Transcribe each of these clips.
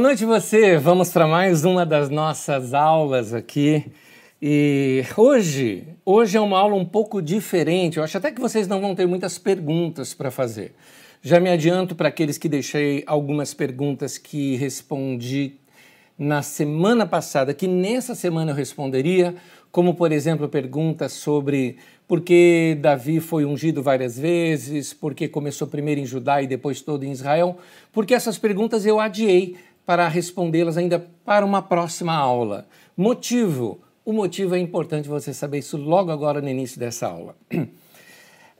Boa noite você. Vamos para mais uma das nossas aulas aqui. E hoje, hoje é uma aula um pouco diferente. Eu acho até que vocês não vão ter muitas perguntas para fazer. Já me adianto para aqueles que deixei algumas perguntas que respondi na semana passada, que nessa semana eu responderia, como por exemplo perguntas sobre por que Davi foi ungido várias vezes, por que começou primeiro em Judá e depois todo em Israel, porque essas perguntas eu adiei para respondê-las ainda para uma próxima aula. Motivo: o motivo é importante você saber isso logo agora no início dessa aula.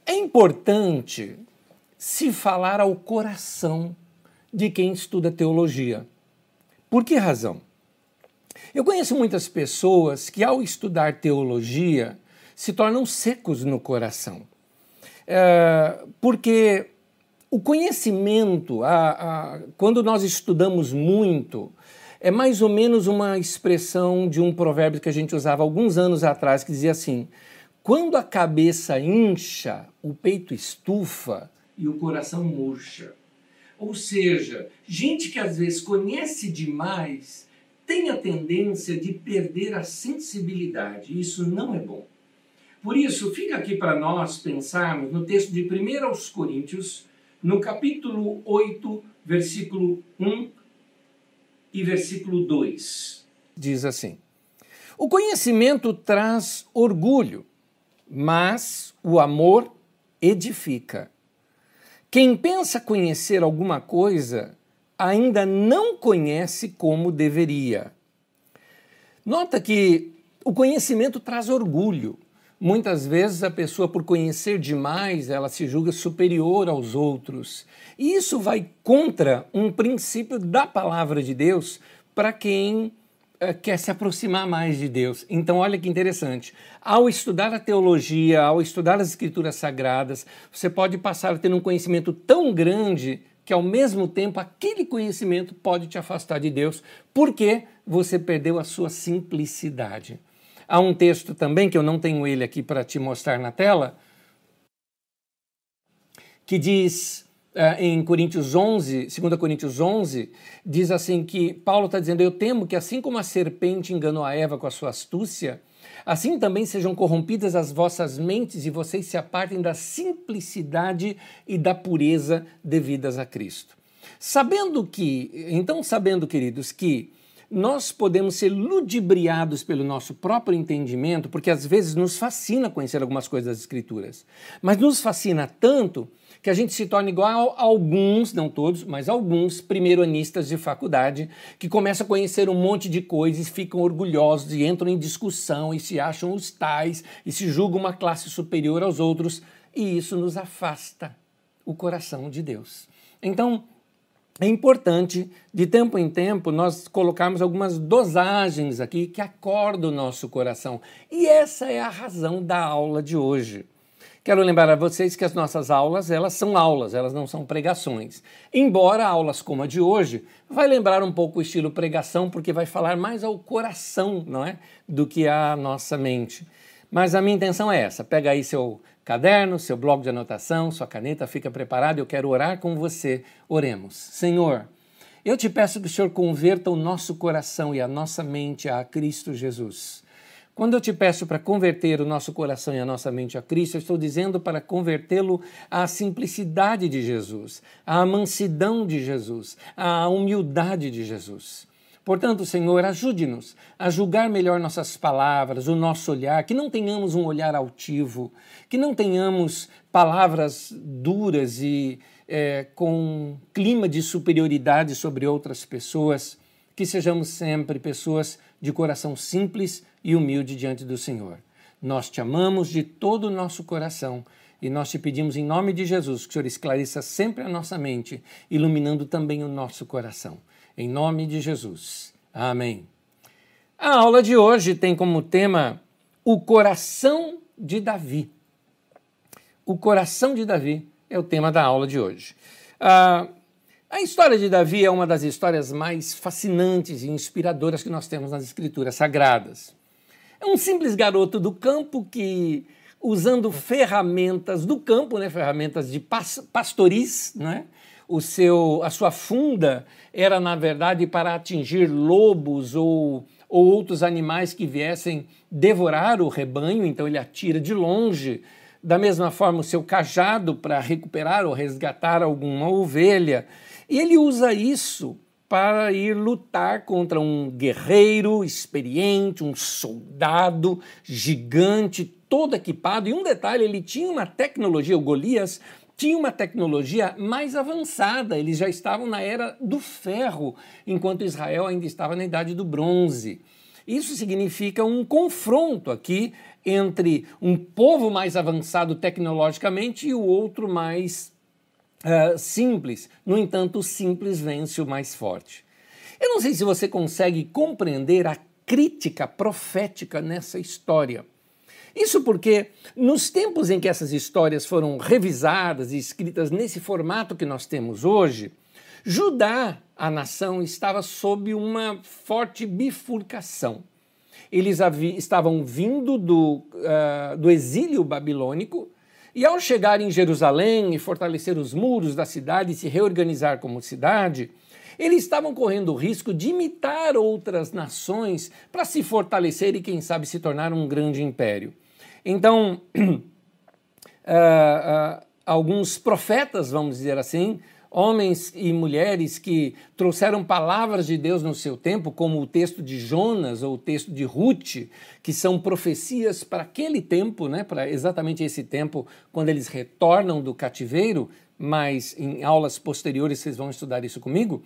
É importante se falar ao coração de quem estuda teologia. Por que razão? Eu conheço muitas pessoas que, ao estudar teologia, se tornam secos no coração. É, porque o conhecimento, a, a, quando nós estudamos muito, é mais ou menos uma expressão de um provérbio que a gente usava alguns anos atrás, que dizia assim: quando a cabeça incha, o peito estufa e o coração murcha. Ou seja, gente que às vezes conhece demais tem a tendência de perder a sensibilidade. Isso não é bom. Por isso, fica aqui para nós pensarmos no texto de 1 aos Coríntios, no capítulo 8, versículo 1 e versículo 2. Diz assim: O conhecimento traz orgulho, mas o amor edifica. Quem pensa conhecer alguma coisa ainda não conhece como deveria. Nota que o conhecimento traz orgulho. Muitas vezes a pessoa, por conhecer demais, ela se julga superior aos outros. E isso vai contra um princípio da palavra de Deus para quem uh, quer se aproximar mais de Deus. Então, olha que interessante. Ao estudar a teologia, ao estudar as escrituras sagradas, você pode passar a ter um conhecimento tão grande que ao mesmo tempo aquele conhecimento pode te afastar de Deus, porque você perdeu a sua simplicidade. Há um texto também, que eu não tenho ele aqui para te mostrar na tela, que diz uh, em Coríntios 11, 2 Coríntios 11, diz assim que Paulo está dizendo, eu temo que assim como a serpente enganou a Eva com a sua astúcia, assim também sejam corrompidas as vossas mentes e vocês se apartem da simplicidade e da pureza devidas a Cristo. Sabendo que, então sabendo, queridos, que nós podemos ser ludibriados pelo nosso próprio entendimento, porque às vezes nos fascina conhecer algumas coisas das Escrituras, mas nos fascina tanto que a gente se torna igual a alguns, não todos, mas alguns primeiro-anistas de faculdade que começam a conhecer um monte de coisas, ficam orgulhosos e entram em discussão e se acham os tais e se julgam uma classe superior aos outros, e isso nos afasta o coração de Deus. Então, é importante, de tempo em tempo, nós colocarmos algumas dosagens aqui que acordam o nosso coração. E essa é a razão da aula de hoje. Quero lembrar a vocês que as nossas aulas, elas são aulas, elas não são pregações. Embora aulas como a de hoje, vai lembrar um pouco o estilo pregação, porque vai falar mais ao coração, não é? Do que à nossa mente. Mas a minha intenção é essa. Pega aí seu caderno, seu bloco de anotação, sua caneta, fica preparado. Eu quero orar com você. Oremos. Senhor, eu te peço que o Senhor converta o nosso coração e a nossa mente a Cristo Jesus. Quando eu te peço para converter o nosso coração e a nossa mente a Cristo, eu estou dizendo para convertê-lo à simplicidade de Jesus, à mansidão de Jesus, à humildade de Jesus. Portanto, Senhor, ajude-nos a julgar melhor nossas palavras, o nosso olhar, que não tenhamos um olhar altivo, que não tenhamos palavras duras e é, com clima de superioridade sobre outras pessoas, que sejamos sempre pessoas de coração simples e humilde diante do Senhor. Nós te amamos de todo o nosso coração e nós te pedimos em nome de Jesus que o Senhor esclareça sempre a nossa mente, iluminando também o nosso coração. Em nome de Jesus. Amém. A aula de hoje tem como tema o coração de Davi. O coração de Davi é o tema da aula de hoje. Ah, a história de Davi é uma das histórias mais fascinantes e inspiradoras que nós temos nas Escrituras Sagradas. É um simples garoto do campo que, usando ferramentas do campo, né, ferramentas de pastoris, né, o seu, a sua funda era, na verdade, para atingir lobos ou, ou outros animais que viessem devorar o rebanho, então ele atira de longe. Da mesma forma, o seu cajado para recuperar ou resgatar alguma ovelha. E ele usa isso para ir lutar contra um guerreiro experiente, um soldado gigante, todo equipado. E um detalhe, ele tinha uma tecnologia, o Golias tinha uma tecnologia mais avançada, eles já estavam na era do ferro, enquanto Israel ainda estava na idade do bronze. Isso significa um confronto aqui entre um povo mais avançado tecnologicamente e o outro mais uh, simples. No entanto, o simples vence o mais forte. Eu não sei se você consegue compreender a crítica profética nessa história. Isso porque, nos tempos em que essas histórias foram revisadas e escritas nesse formato que nós temos hoje, Judá, a nação, estava sob uma forte bifurcação. Eles estavam vindo do, uh, do exílio babilônico e, ao chegar em Jerusalém e fortalecer os muros da cidade e se reorganizar como cidade, eles estavam correndo o risco de imitar outras nações para se fortalecer e, quem sabe, se tornar um grande império. Então, uh, uh, alguns profetas, vamos dizer assim, homens e mulheres que trouxeram palavras de Deus no seu tempo, como o texto de Jonas ou o texto de Ruth, que são profecias para aquele tempo, né, para exatamente esse tempo, quando eles retornam do cativeiro, mas em aulas posteriores vocês vão estudar isso comigo.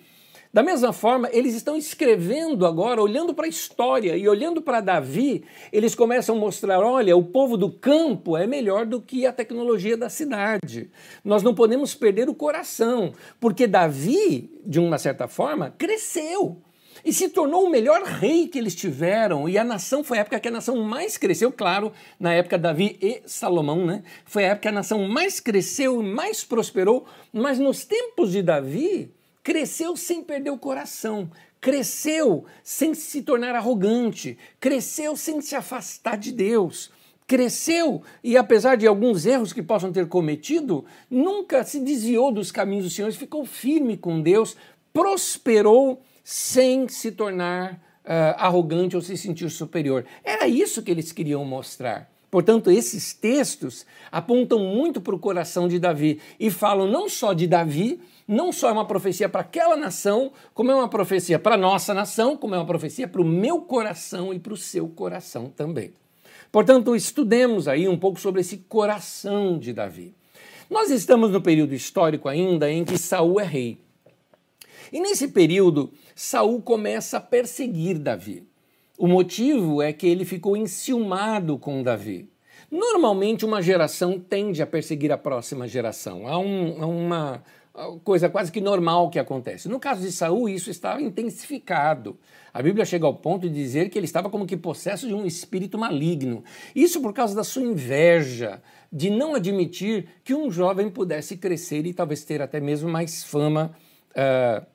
Da mesma forma, eles estão escrevendo agora, olhando para a história e olhando para Davi, eles começam a mostrar: olha, o povo do campo é melhor do que a tecnologia da cidade. Nós não podemos perder o coração, porque Davi, de uma certa forma, cresceu e se tornou o melhor rei que eles tiveram. E a nação foi a época que a nação mais cresceu, claro, na época Davi e Salomão, né? Foi a época que a nação mais cresceu e mais prosperou, mas nos tempos de Davi, cresceu sem perder o coração, cresceu sem se tornar arrogante, cresceu sem se afastar de Deus. Cresceu e, apesar de alguns erros que possam ter cometido, nunca se desviou dos caminhos do Senhor, ficou firme com Deus, prosperou sem se tornar uh, arrogante ou se sentir superior. Era isso que eles queriam mostrar. Portanto, esses textos apontam muito para o coração de Davi e falam não só de Davi, não só é uma profecia para aquela nação, como é uma profecia para a nossa nação, como é uma profecia para o meu coração e para o seu coração também. Portanto, estudemos aí um pouco sobre esse coração de Davi. Nós estamos no período histórico ainda em que Saul é rei. E nesse período, Saul começa a perseguir Davi. O motivo é que ele ficou enciumado com Davi. Normalmente, uma geração tende a perseguir a próxima geração. Há, um, há uma, coisa quase que normal que acontece. No caso de Saul, isso estava intensificado. A Bíblia chega ao ponto de dizer que ele estava como que possesso de um espírito maligno. Isso por causa da sua inveja, de não admitir que um jovem pudesse crescer e talvez ter até mesmo mais fama uh,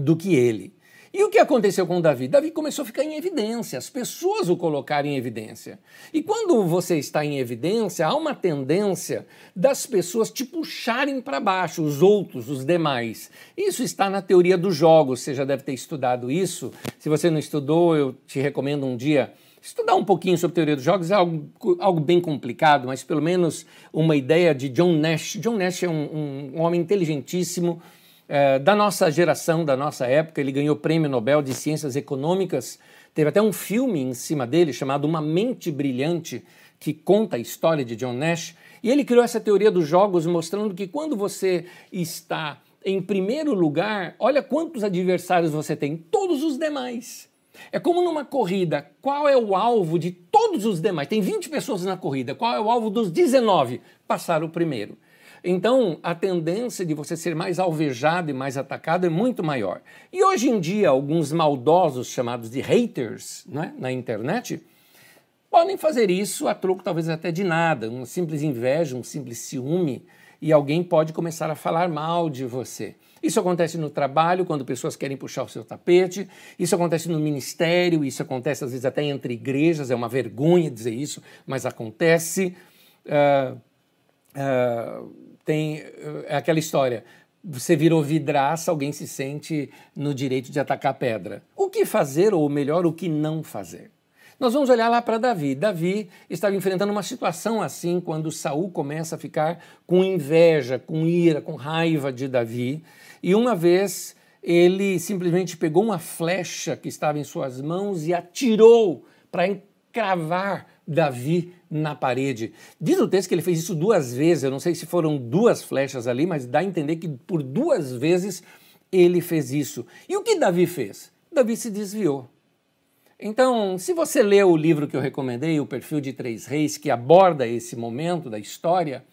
do que ele. E o que aconteceu com Davi? Davi começou a ficar em evidência, as pessoas o colocaram em evidência. E quando você está em evidência, há uma tendência das pessoas te puxarem para baixo, os outros, os demais. Isso está na teoria dos jogos, você já deve ter estudado isso. Se você não estudou, eu te recomendo um dia estudar um pouquinho sobre teoria dos jogos. É algo, algo bem complicado, mas pelo menos uma ideia de John Nash. John Nash é um, um homem inteligentíssimo é, da nossa geração, da nossa época. Ele ganhou o Prêmio Nobel de Ciências Econômicas. Teve até um filme em cima dele chamado Uma Mente Brilhante, que conta a história de John Nash. E ele criou essa teoria dos jogos, mostrando que quando você está em primeiro lugar, olha quantos adversários você tem, todos os demais. É como numa corrida, qual é o alvo de todos os demais? Tem 20 pessoas na corrida, qual é o alvo dos 19? Passar o primeiro. Então, a tendência de você ser mais alvejado e mais atacado é muito maior. E hoje em dia, alguns maldosos chamados de haters né, na internet podem fazer isso a troco talvez até de nada, uma simples inveja, um simples ciúme, e alguém pode começar a falar mal de você. Isso acontece no trabalho, quando pessoas querem puxar o seu tapete, isso acontece no ministério, isso acontece às vezes até entre igrejas, é uma vergonha dizer isso, mas acontece. Uh, uh, tem é aquela história. você virou vidraça, alguém se sente no direito de atacar pedra. O que fazer, ou melhor, o que não fazer? Nós vamos olhar lá para Davi. Davi estava enfrentando uma situação assim quando Saul começa a ficar com inveja, com ira, com raiva de Davi. E uma vez ele simplesmente pegou uma flecha que estava em suas mãos e atirou para encravar Davi na parede. Diz o texto que ele fez isso duas vezes, eu não sei se foram duas flechas ali, mas dá a entender que por duas vezes ele fez isso. E o que Davi fez? Davi se desviou. Então, se você lê o livro que eu recomendei, O Perfil de Três Reis, que aborda esse momento da história,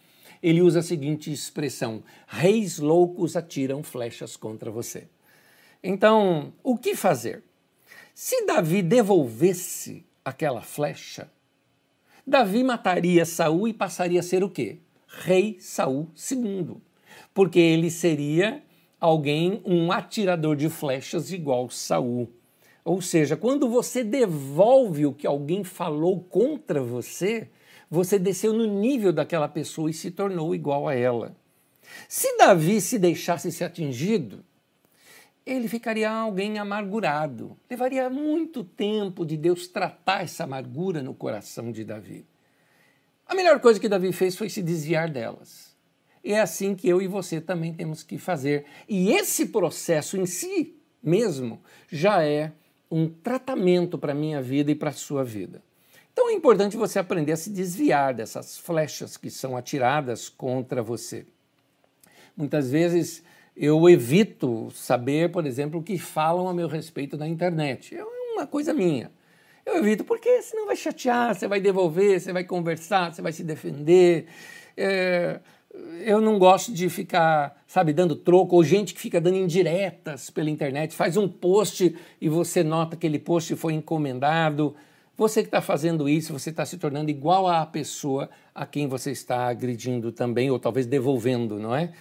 ele usa a seguinte expressão: reis loucos atiram flechas contra você. Então, o que fazer? Se Davi devolvesse aquela flecha, Davi mataria Saul e passaria a ser o quê? Rei Saul II. Porque ele seria alguém, um atirador de flechas igual Saul. Ou seja, quando você devolve o que alguém falou contra você, você desceu no nível daquela pessoa e se tornou igual a ela. Se Davi se deixasse ser atingido, ele ficaria alguém amargurado. Levaria muito tempo de Deus tratar essa amargura no coração de Davi. A melhor coisa que Davi fez foi se desviar delas. É assim que eu e você também temos que fazer. E esse processo em si mesmo já é um tratamento para a minha vida e para a sua vida. Então é importante você aprender a se desviar dessas flechas que são atiradas contra você. Muitas vezes eu evito saber, por exemplo, o que falam a meu respeito na internet. É uma coisa minha. Eu evito porque senão vai chatear, você vai devolver, você vai conversar, você vai se defender. É, eu não gosto de ficar, sabe, dando troco, ou gente que fica dando indiretas pela internet, faz um post e você nota que aquele post foi encomendado. Você que está fazendo isso, você está se tornando igual à pessoa a quem você está agredindo também, ou talvez devolvendo, não é?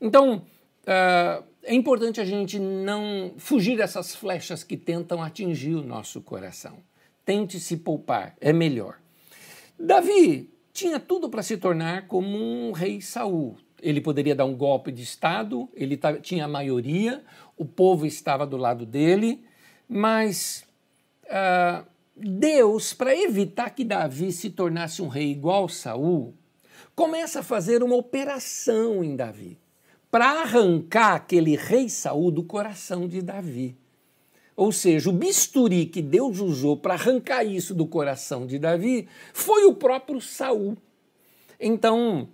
Então, uh, é importante a gente não fugir dessas flechas que tentam atingir o nosso coração. Tente se poupar, é melhor. Davi tinha tudo para se tornar como um rei Saul. Ele poderia dar um golpe de Estado, ele tinha a maioria, o povo estava do lado dele, mas uh, Deus, para evitar que Davi se tornasse um rei igual Saul, começa a fazer uma operação em Davi para arrancar aquele rei Saul do coração de Davi. Ou seja, o bisturi que Deus usou para arrancar isso do coração de Davi foi o próprio Saul. Então,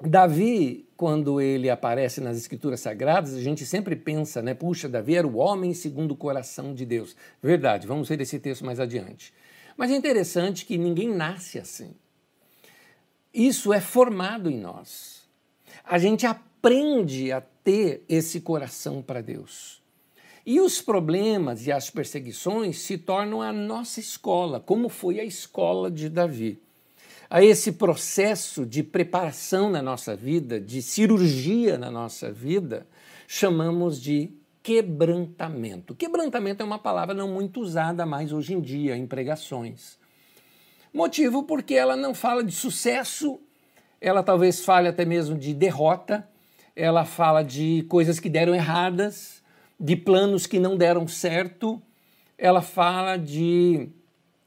Davi, quando ele aparece nas escrituras sagradas, a gente sempre pensa, né? Puxa, Davi era o homem segundo o coração de Deus. Verdade, vamos ver esse texto mais adiante. Mas é interessante que ninguém nasce assim. Isso é formado em nós. A gente aprende a ter esse coração para Deus. E os problemas e as perseguições se tornam a nossa escola, como foi a escola de Davi. A esse processo de preparação na nossa vida, de cirurgia na nossa vida, chamamos de quebrantamento. Quebrantamento é uma palavra não muito usada mais hoje em dia em pregações. Motivo porque ela não fala de sucesso, ela talvez fale até mesmo de derrota, ela fala de coisas que deram erradas, de planos que não deram certo, ela fala de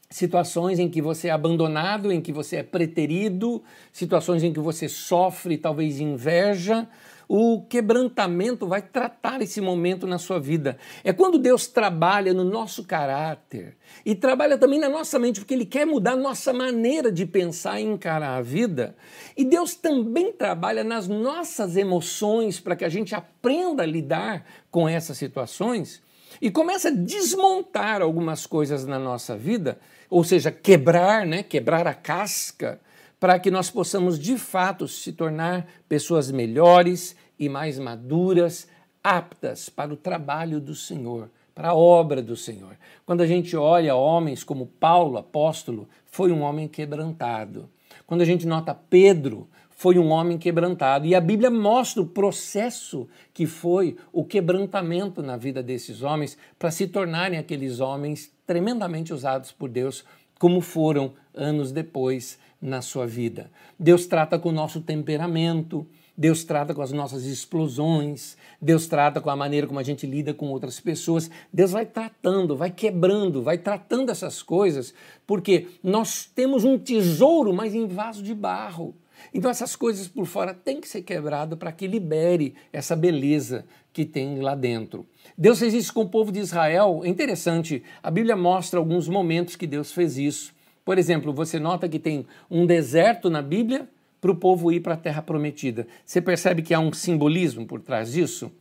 situações em que você é abandonado, em que você é preterido, situações em que você sofre talvez inveja, o quebrantamento vai tratar esse momento na sua vida. É quando Deus trabalha no nosso caráter e trabalha também na nossa mente, porque Ele quer mudar nossa maneira de pensar e encarar a vida. E Deus também trabalha nas nossas emoções para que a gente aprenda a lidar com essas situações e começa a desmontar algumas coisas na nossa vida, ou seja, quebrar, né? quebrar a casca para que nós possamos de fato se tornar pessoas melhores e mais maduras, aptas para o trabalho do Senhor, para a obra do Senhor. Quando a gente olha homens como Paulo, apóstolo, foi um homem quebrantado. Quando a gente nota Pedro, foi um homem quebrantado. E a Bíblia mostra o processo que foi o quebrantamento na vida desses homens para se tornarem aqueles homens tremendamente usados por Deus, como foram anos depois na sua vida. Deus trata com o nosso temperamento, Deus trata com as nossas explosões, Deus trata com a maneira como a gente lida com outras pessoas. Deus vai tratando, vai quebrando, vai tratando essas coisas, porque nós temos um tesouro, mas em vaso de barro. Então essas coisas por fora têm que ser quebradas para que libere essa beleza que tem lá dentro. Deus fez isso com o povo de Israel. É interessante, a Bíblia mostra alguns momentos que Deus fez isso. Por exemplo, você nota que tem um deserto na Bíblia para o povo ir para a terra prometida. Você percebe que há um simbolismo por trás disso?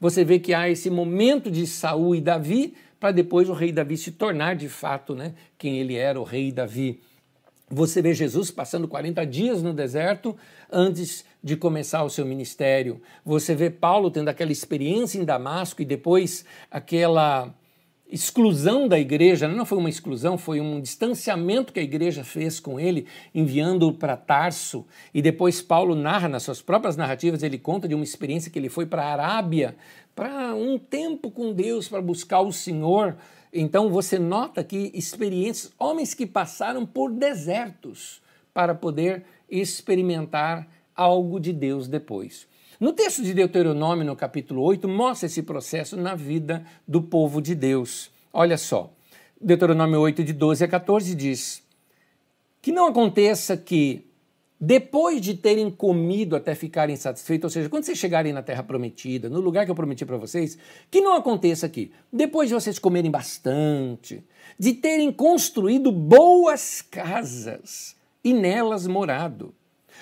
Você vê que há esse momento de Saul e Davi para depois o rei Davi se tornar de fato né, quem ele era, o rei Davi. Você vê Jesus passando 40 dias no deserto antes de começar o seu ministério. Você vê Paulo tendo aquela experiência em Damasco e depois aquela exclusão da igreja, não foi uma exclusão, foi um distanciamento que a igreja fez com ele, enviando-o para Tarso. E depois Paulo narra nas suas próprias narrativas, ele conta de uma experiência que ele foi para a Arábia, para um tempo com Deus, para buscar o Senhor. Então você nota que experiências, homens que passaram por desertos para poder experimentar algo de Deus depois. No texto de Deuteronômio, no capítulo 8, mostra esse processo na vida do povo de Deus. Olha só, Deuteronômio 8, de 12 a 14 diz: Que não aconteça que depois de terem comido até ficarem satisfeitos, ou seja, quando vocês chegarem na terra prometida, no lugar que eu prometi para vocês, que não aconteça aqui, depois de vocês comerem bastante, de terem construído boas casas e nelas morado,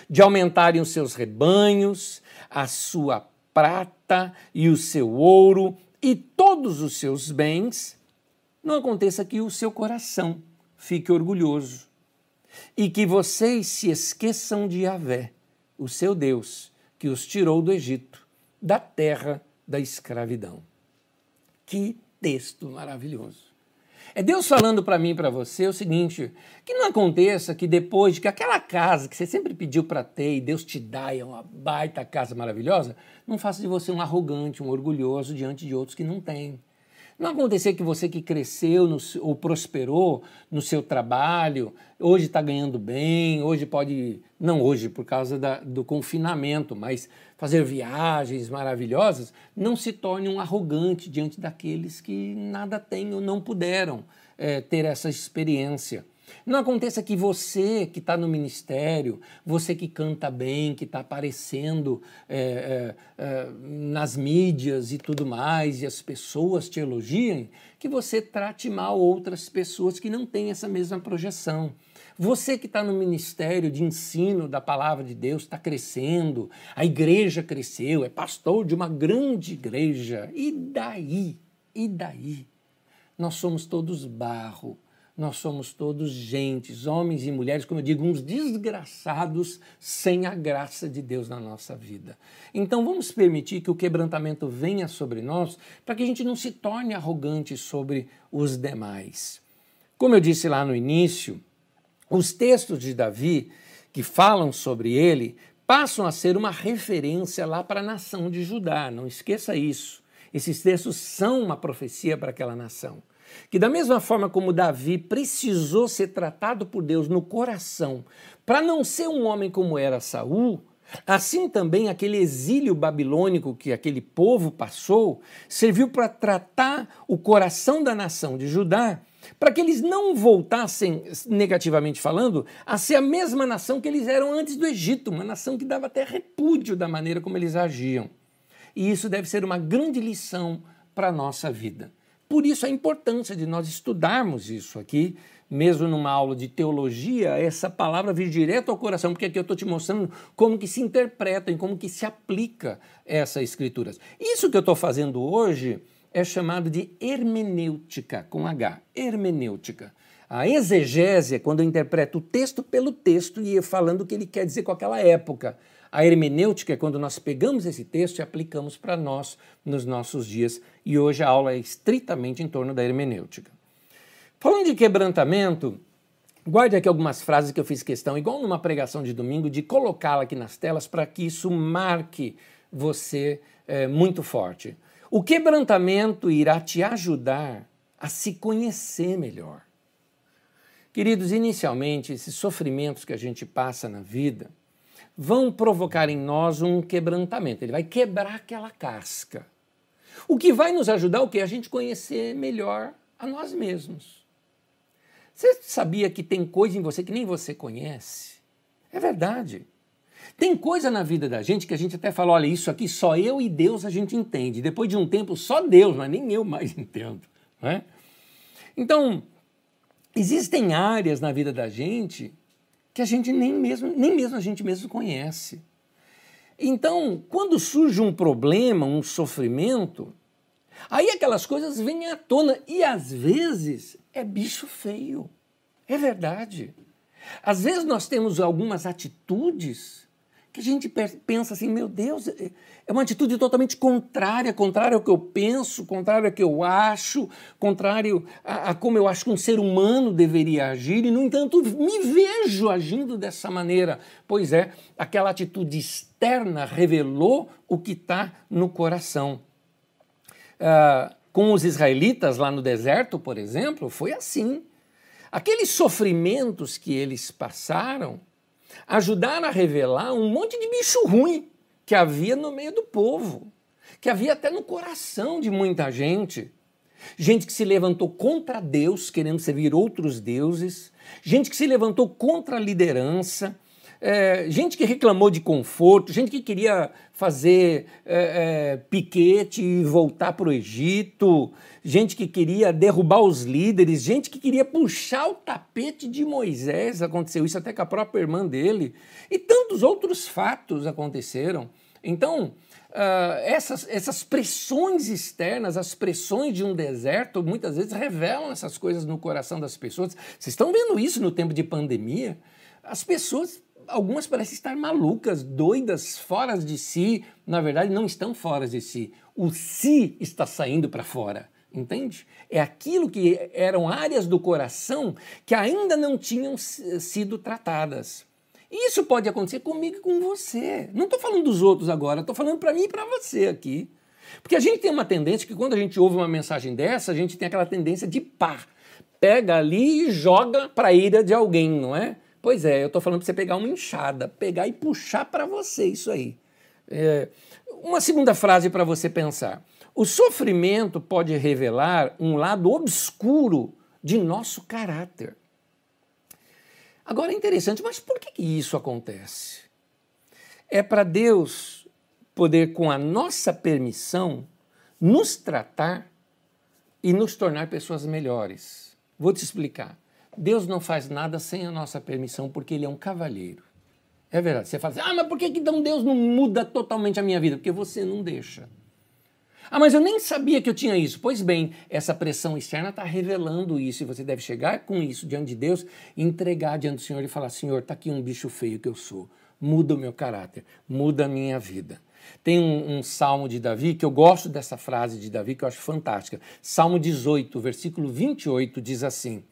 de aumentarem os seus rebanhos, a sua prata e o seu ouro e todos os seus bens, não aconteça que o seu coração fique orgulhoso e que vocês se esqueçam de Yahvé, o seu Deus, que os tirou do Egito, da terra da escravidão. Que texto maravilhoso. É Deus falando para mim e para você o seguinte: que não aconteça que depois de que aquela casa que você sempre pediu para ter e Deus te dá e é uma baita casa maravilhosa, não faça de você um arrogante, um orgulhoso diante de outros que não têm. Não acontecer que você que cresceu no, ou prosperou no seu trabalho, hoje está ganhando bem, hoje pode, não hoje por causa da, do confinamento, mas fazer viagens maravilhosas, não se torne um arrogante diante daqueles que nada têm ou não puderam é, ter essa experiência. Não aconteça que você que está no ministério, você que canta bem, que está aparecendo é, é, é, nas mídias e tudo mais, e as pessoas te elogiem, que você trate mal outras pessoas que não têm essa mesma projeção. Você que está no ministério de ensino da palavra de Deus, está crescendo, a igreja cresceu, é pastor de uma grande igreja. E daí? E daí? Nós somos todos barro nós somos todos gentes, homens e mulheres, como eu digo, uns desgraçados sem a graça de Deus na nossa vida. Então vamos permitir que o quebrantamento venha sobre nós para que a gente não se torne arrogante sobre os demais. Como eu disse lá no início, os textos de Davi que falam sobre ele passam a ser uma referência lá para a nação de Judá, não esqueça isso. Esses textos são uma profecia para aquela nação. Que da mesma forma como Davi precisou ser tratado por Deus no coração, para não ser um homem como era Saul, assim também aquele exílio babilônico que aquele povo passou, serviu para tratar o coração da nação de Judá, para que eles não voltassem, negativamente falando, a ser a mesma nação que eles eram antes do Egito, uma nação que dava até repúdio da maneira como eles agiam. E isso deve ser uma grande lição para a nossa vida. Por isso a importância de nós estudarmos isso aqui, mesmo numa aula de teologia, essa palavra vir direto ao coração, porque aqui eu estou te mostrando como que se interpreta e como que se aplica essas escrituras. Isso que eu estou fazendo hoje é chamado de hermenêutica, com H, hermenêutica. A exegese é quando eu interpreto o texto pelo texto e falando o que ele quer dizer com aquela época. A hermenêutica é quando nós pegamos esse texto e aplicamos para nós nos nossos dias, e hoje a aula é estritamente em torno da hermenêutica. Falando de quebrantamento, guarde aqui algumas frases que eu fiz questão, igual numa pregação de domingo, de colocá-la aqui nas telas para que isso marque você é, muito forte. O quebrantamento irá te ajudar a se conhecer melhor. Queridos, inicialmente, esses sofrimentos que a gente passa na vida, vão provocar em nós um quebrantamento. Ele vai quebrar aquela casca. O que vai nos ajudar o que a gente conhecer melhor a nós mesmos. Você sabia que tem coisa em você que nem você conhece? É verdade. Tem coisa na vida da gente que a gente até fala, olha, isso aqui só eu e Deus a gente entende. Depois de um tempo, só Deus, mas nem eu mais entendo. Não é? Então, existem áreas na vida da gente que a gente nem mesmo, nem mesmo a gente mesmo conhece. Então, quando surge um problema, um sofrimento, aí aquelas coisas vêm à tona e às vezes é bicho feio. É verdade. Às vezes nós temos algumas atitudes que a gente pensa assim, meu Deus, é, é uma atitude totalmente contrária, contrária ao que eu penso, contrária ao que eu acho, contrário a, a, como eu acho que um ser humano deveria agir, e no entanto me vejo agindo dessa maneira. Pois é, aquela atitude externa revelou o que está no coração. Uh, com os israelitas lá no deserto, por exemplo, foi assim. Aqueles sofrimentos que eles passaram ajudaram a revelar um monte de bicho ruim que havia no meio do povo, que havia até no coração de muita gente. Gente que se levantou contra Deus, querendo servir outros deuses, gente que se levantou contra a liderança, é, gente que reclamou de conforto, gente que queria fazer é, é, piquete e voltar para o Egito, gente que queria derrubar os líderes, gente que queria puxar o tapete de Moisés. Aconteceu isso até com a própria irmã dele. E tantos outros fatos aconteceram. Então, Uh, essas, essas pressões externas, as pressões de um deserto, muitas vezes revelam essas coisas no coração das pessoas. Vocês estão vendo isso no tempo de pandemia? As pessoas algumas parecem estar malucas, doidas, fora de si. Na verdade, não estão fora de si. O si está saindo para fora. Entende? É aquilo que eram áreas do coração que ainda não tinham sido tratadas. Isso pode acontecer comigo e com você. Não estou falando dos outros agora, estou falando para mim e para você aqui. Porque a gente tem uma tendência que quando a gente ouve uma mensagem dessa, a gente tem aquela tendência de pá. Pega ali e joga para a ira de alguém, não é? Pois é, eu estou falando para você pegar uma enxada, pegar e puxar para você isso aí. É, uma segunda frase para você pensar. O sofrimento pode revelar um lado obscuro de nosso caráter. Agora é interessante, mas por que isso acontece? É para Deus poder, com a nossa permissão, nos tratar e nos tornar pessoas melhores. Vou te explicar. Deus não faz nada sem a nossa permissão, porque Ele é um cavalheiro. É verdade. Você fala assim, ah, mas por que então Deus não muda totalmente a minha vida? Porque você não deixa. Ah, mas eu nem sabia que eu tinha isso. Pois bem, essa pressão externa está revelando isso e você deve chegar com isso diante de Deus, entregar diante do Senhor e falar: Senhor, está aqui um bicho feio que eu sou. Muda o meu caráter, muda a minha vida. Tem um, um, salmo de Davi que eu gosto dessa frase de Davi que eu acho fantástica. Salmo 18, versículo 28 diz assim: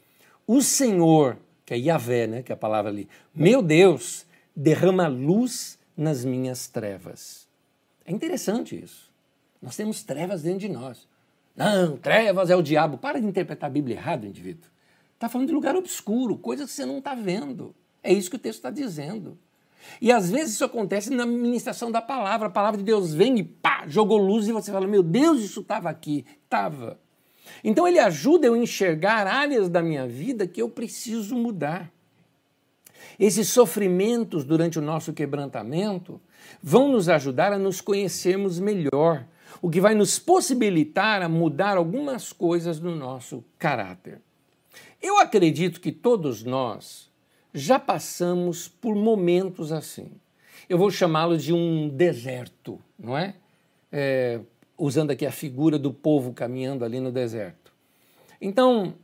o Senhor, que é Yahvé, né, que é a palavra ali, meu Deus, derrama luz nas minhas trevas. É interessante isso. Nós temos trevas dentro de nós. Não, trevas é o diabo. Para de interpretar a Bíblia errado, indivíduo. Está falando de lugar obscuro, coisa que você não está vendo. É isso que o texto está dizendo. E às vezes isso acontece na ministração da palavra. A palavra de Deus vem e pá, jogou luz e você fala: Meu Deus, isso estava aqui. Estava. Então ele ajuda eu a enxergar áreas da minha vida que eu preciso mudar. Esses sofrimentos durante o nosso quebrantamento vão nos ajudar a nos conhecermos melhor, o que vai nos possibilitar a mudar algumas coisas no nosso caráter. Eu acredito que todos nós já passamos por momentos assim. Eu vou chamá-lo de um deserto, não é? é usando aqui a figura do povo caminhando ali no deserto. Então,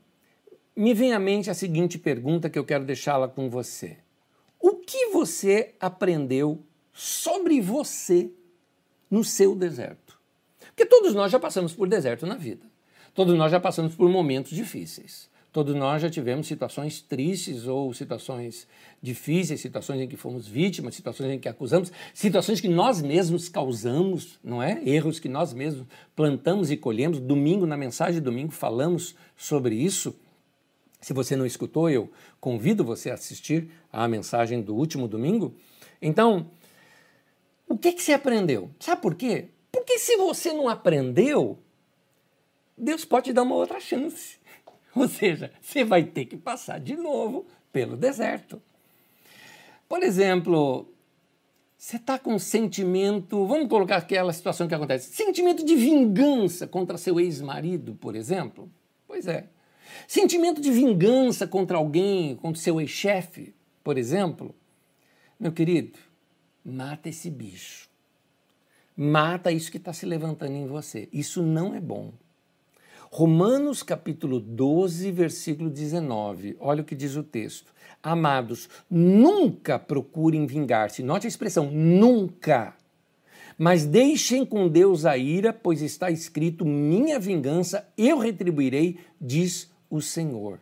me vem à mente a seguinte pergunta que eu quero deixá-la com você. O que você aprendeu sobre você no seu deserto? Porque todos nós já passamos por deserto na vida. Todos nós já passamos por momentos difíceis. Todos nós já tivemos situações tristes ou situações difíceis, situações em que fomos vítimas, situações em que acusamos, situações que nós mesmos causamos, não é? Erros que nós mesmos plantamos e colhemos. Domingo, na mensagem de domingo, falamos sobre isso. Se você não escutou, eu convido você a assistir à mensagem do último domingo. Então, o que, que você aprendeu? Sabe por quê? Porque se você não aprendeu, Deus pode te dar uma outra chance. Ou seja, você vai ter que passar de novo pelo deserto. Por exemplo, você está com um sentimento, vamos colocar aquela situação que acontece, sentimento de vingança contra seu ex-marido, por exemplo? Pois é. Sentimento de vingança contra alguém, contra seu ex-chefe, por exemplo? Meu querido, mata esse bicho. Mata isso que está se levantando em você. Isso não é bom. Romanos capítulo 12, versículo 19. Olha o que diz o texto. Amados, nunca procurem vingar-se. Note a expressão, nunca. Mas deixem com Deus a ira, pois está escrito: minha vingança eu retribuirei, diz o Senhor.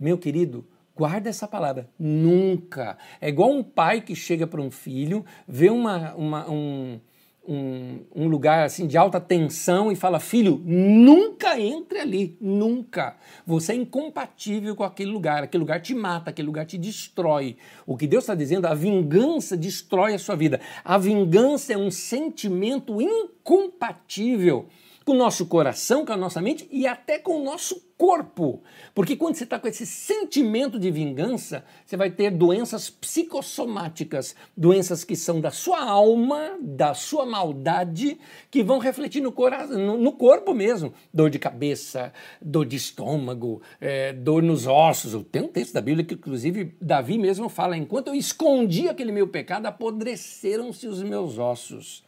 Meu querido, guarda essa palavra, nunca. É igual um pai que chega para um filho, vê uma, uma um um, um, lugar assim de alta tensão e fala: Filho, nunca entre ali, nunca. Você é incompatível com aquele lugar, aquele lugar te mata, aquele lugar te destrói. O que Deus está dizendo, a vingança destrói a sua vida. A vingança é um sentimento incompatível com o nosso coração, com a nossa mente e até com o nosso corpo. Porque quando você está com esse sentimento de vingança, você vai ter doenças psicossomáticas, doenças que são da sua alma, da sua maldade, que vão refletir no, no, no corpo mesmo. Dor de cabeça, dor de estômago, é, dor nos ossos. Tem um texto da Bíblia que, inclusive, Davi mesmo fala: enquanto eu escondi aquele meu pecado, apodreceram-se os meus ossos.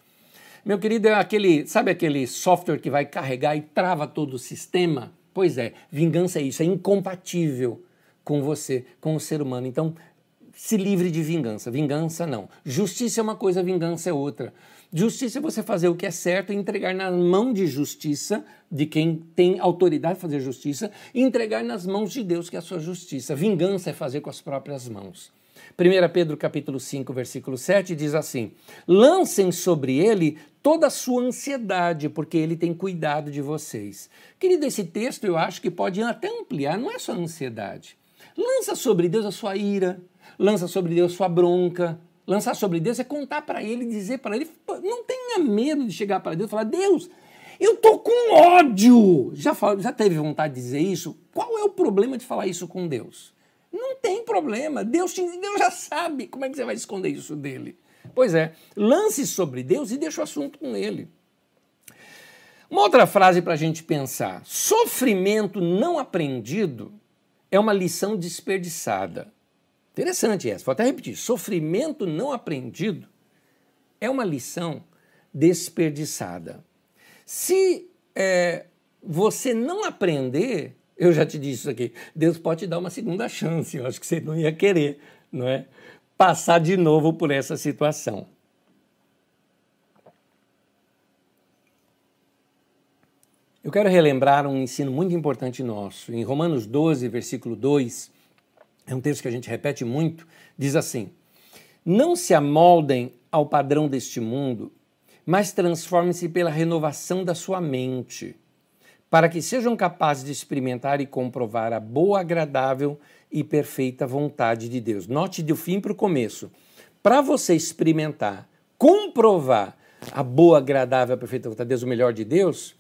Meu querido, é aquele, sabe aquele software que vai carregar e trava todo o sistema? Pois é, vingança é isso, é incompatível com você, com o ser humano. Então, se livre de vingança. Vingança não. Justiça é uma coisa, vingança é outra. Justiça é você fazer o que é certo e entregar na mão de justiça, de quem tem autoridade de fazer justiça, e entregar nas mãos de Deus, que é a sua justiça. Vingança é fazer com as próprias mãos. 1 Pedro capítulo 5, versículo 7 diz assim: Lancem sobre ele toda a sua ansiedade, porque ele tem cuidado de vocês. Querido, esse texto eu acho que pode até ampliar, não é só ansiedade. Lança sobre Deus a sua ira, lança sobre Deus a sua bronca. Lançar sobre Deus é contar para ele, dizer para ele, não tenha medo de chegar para Deus e falar: Deus, eu tô com ódio. Já, já teve vontade de dizer isso? Qual é o problema de falar isso com Deus? Não tem problema. Deus, te, Deus já sabe. Como é que você vai esconder isso dele? Pois é, lance sobre Deus e deixa o assunto com ele. Uma outra frase para a gente pensar: sofrimento não aprendido é uma lição desperdiçada. Interessante essa, vou até repetir: sofrimento não aprendido é uma lição desperdiçada. Se é, você não aprender, eu já te disse isso aqui. Deus pode te dar uma segunda chance. Eu acho que você não ia querer, não é? Passar de novo por essa situação. Eu quero relembrar um ensino muito importante nosso. Em Romanos 12, versículo 2, é um texto que a gente repete muito, diz assim: Não se amoldem ao padrão deste mundo, mas transformem-se pela renovação da sua mente para que sejam capazes de experimentar e comprovar a boa, agradável e perfeita vontade de Deus. Note do fim para o começo. Para você experimentar, comprovar a boa, agradável, perfeita vontade de Deus, o melhor de Deus,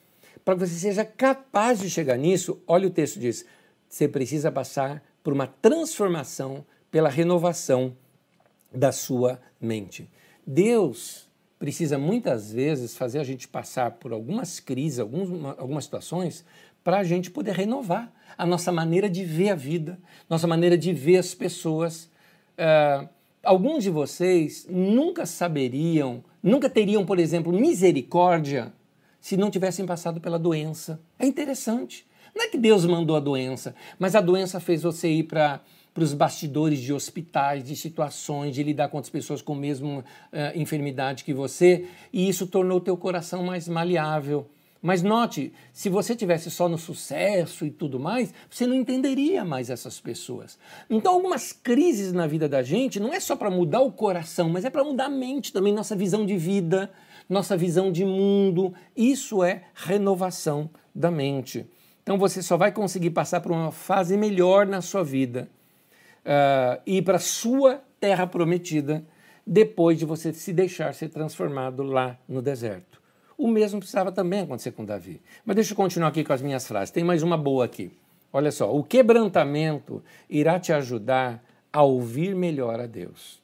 para que você seja capaz de chegar nisso, olha o texto diz, você precisa passar por uma transformação pela renovação da sua mente. Deus precisa muitas vezes fazer a gente passar por algumas crises, alguns, algumas situações, para a gente poder renovar a nossa maneira de ver a vida, nossa maneira de ver as pessoas. Uh, alguns de vocês nunca saberiam, nunca teriam, por exemplo, misericórdia se não tivessem passado pela doença. É interessante. Não é que Deus mandou a doença, mas a doença fez você ir para para os bastidores de hospitais, de situações, de lidar com outras pessoas com a mesma uh, enfermidade que você, e isso tornou o teu coração mais maleável. Mas note, se você tivesse só no sucesso e tudo mais, você não entenderia mais essas pessoas. Então, algumas crises na vida da gente não é só para mudar o coração, mas é para mudar a mente também, nossa visão de vida, nossa visão de mundo. Isso é renovação da mente. Então, você só vai conseguir passar por uma fase melhor na sua vida uh, ir para a sua terra prometida depois de você se deixar ser transformado lá no deserto. O mesmo precisava também acontecer com Davi. Mas deixa eu continuar aqui com as minhas frases. Tem mais uma boa aqui. Olha só, o quebrantamento irá te ajudar a ouvir melhor a Deus.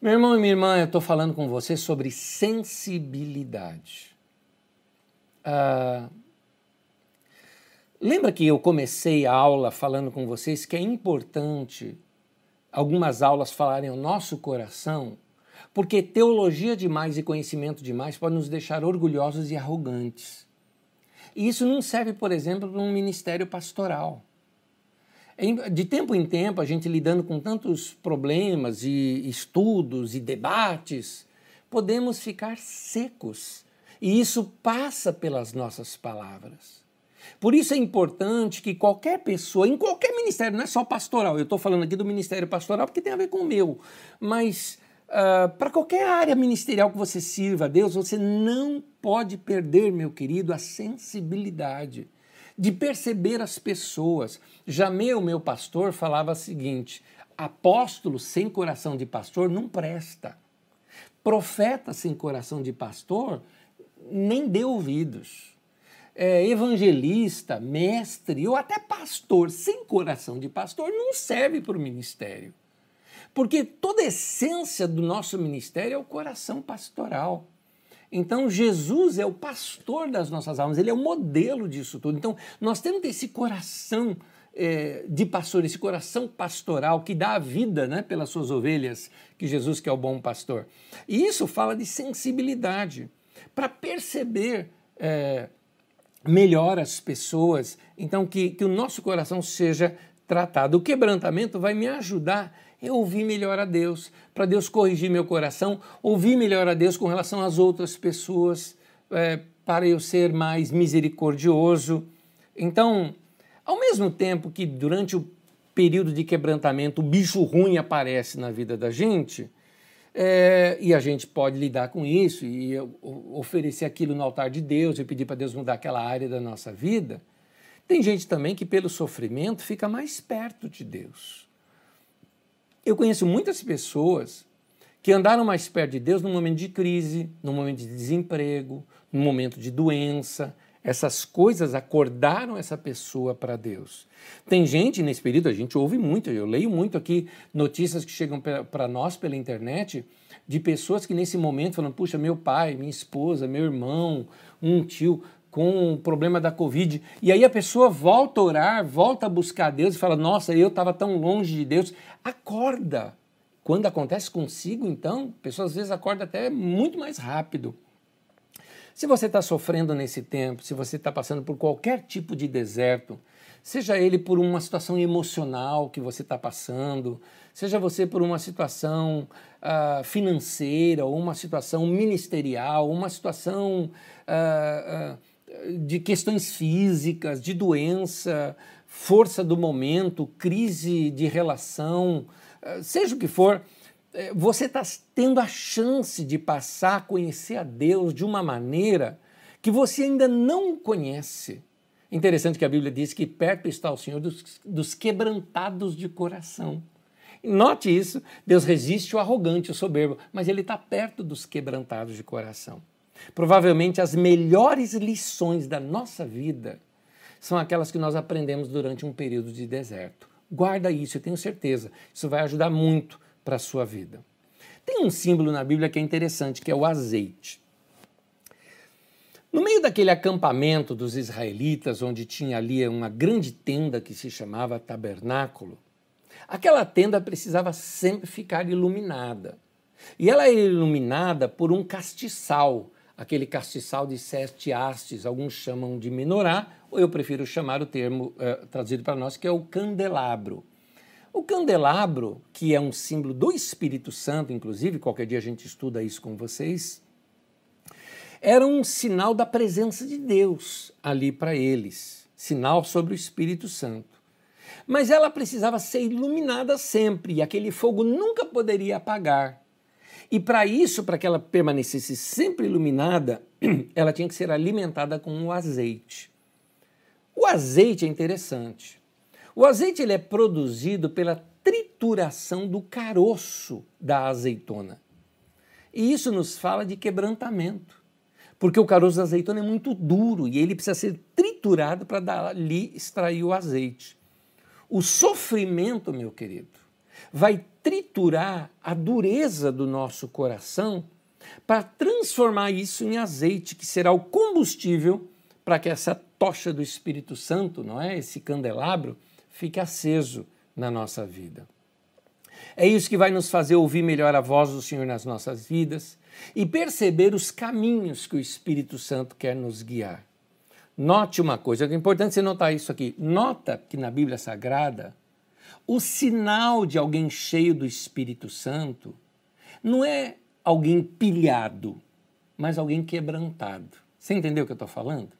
Meu irmão e minha irmã, eu estou falando com você sobre sensibilidade. Ah, lembra que eu comecei a aula falando com vocês que é importante algumas aulas falarem o nosso coração, porque teologia demais e conhecimento demais pode nos deixar orgulhosos e arrogantes. E isso não serve, por exemplo, para um ministério pastoral. De tempo em tempo, a gente lidando com tantos problemas e estudos e debates, podemos ficar secos. E isso passa pelas nossas palavras. Por isso é importante que qualquer pessoa, em qualquer ministério, não é só pastoral, eu estou falando aqui do ministério pastoral porque tem a ver com o meu, mas uh, para qualquer área ministerial que você sirva a Deus, você não pode perder, meu querido, a sensibilidade de perceber as pessoas. Jameu, meu pastor, falava o seguinte: apóstolo sem coração de pastor não presta. Profeta sem coração de pastor nem dê ouvidos. É, evangelista, mestre ou até pastor sem coração de pastor não serve para o ministério. Porque toda a essência do nosso ministério é o coração pastoral. Então, Jesus é o pastor das nossas almas, ele é o modelo disso tudo. Então, nós temos esse coração é, de pastor, esse coração pastoral que dá a vida né, pelas suas ovelhas, que Jesus que é o bom pastor. E isso fala de sensibilidade, para perceber é, melhor as pessoas, então que, que o nosso coração seja tratado. O quebrantamento vai me ajudar eu ouvir melhor a Deus, para Deus corrigir meu coração, ouvir melhor a Deus com relação às outras pessoas, é, para eu ser mais misericordioso. Então, ao mesmo tempo que durante o período de quebrantamento o bicho ruim aparece na vida da gente, é, e a gente pode lidar com isso e oferecer aquilo no altar de Deus e pedir para Deus mudar aquela área da nossa vida. Tem gente também que, pelo sofrimento, fica mais perto de Deus. Eu conheço muitas pessoas que andaram mais perto de Deus no momento de crise, no momento de desemprego, no momento de doença. Essas coisas acordaram essa pessoa para Deus. Tem gente nesse período, a gente ouve muito, eu leio muito aqui notícias que chegam para nós pela internet de pessoas que nesse momento falam: puxa, meu pai, minha esposa, meu irmão, um tio com o problema da Covid. E aí a pessoa volta a orar, volta a buscar Deus e fala: Nossa, eu estava tão longe de Deus. Acorda. Quando acontece consigo, então, a pessoa às vezes acorda até muito mais rápido. Se você está sofrendo nesse tempo, se você está passando por qualquer tipo de deserto, seja ele por uma situação emocional que você está passando, seja você por uma situação uh, financeira, ou uma situação ministerial, uma situação uh, uh, de questões físicas, de doença, força do momento, crise de relação, seja o que for, você está tendo a chance de passar a conhecer a Deus de uma maneira que você ainda não conhece. Interessante que a Bíblia diz que perto está o Senhor dos, dos quebrantados de coração. Note isso, Deus resiste o arrogante, o soberbo, mas Ele está perto dos quebrantados de coração. Provavelmente as melhores lições da nossa vida são aquelas que nós aprendemos durante um período de deserto. Guarda isso, eu tenho certeza. Isso vai ajudar muito para a sua vida. Tem um símbolo na Bíblia que é interessante, que é o azeite. No meio daquele acampamento dos israelitas, onde tinha ali uma grande tenda que se chamava tabernáculo, aquela tenda precisava sempre ficar iluminada. E ela era iluminada por um castiçal, aquele castiçal de sete hastes, alguns chamam de menorá, ou eu prefiro chamar o termo uh, traduzido para nós, que é o candelabro. O candelabro, que é um símbolo do Espírito Santo, inclusive, qualquer dia a gente estuda isso com vocês, era um sinal da presença de Deus ali para eles, sinal sobre o Espírito Santo. Mas ela precisava ser iluminada sempre, e aquele fogo nunca poderia apagar. E para isso, para que ela permanecesse sempre iluminada, ela tinha que ser alimentada com o azeite. O azeite é interessante. O azeite ele é produzido pela trituração do caroço da azeitona. E isso nos fala de quebrantamento, porque o caroço da azeitona é muito duro e ele precisa ser triturado para dali extrair o azeite. O sofrimento, meu querido, vai triturar a dureza do nosso coração para transformar isso em azeite, que será o combustível para que essa tocha do Espírito Santo, não é? Esse candelabro fique aceso na nossa vida. É isso que vai nos fazer ouvir melhor a voz do Senhor nas nossas vidas e perceber os caminhos que o Espírito Santo quer nos guiar. Note uma coisa, é importante você notar isso aqui. Nota que na Bíblia Sagrada, o sinal de alguém cheio do Espírito Santo não é alguém pilhado, mas alguém quebrantado. Você entendeu o que eu estou falando?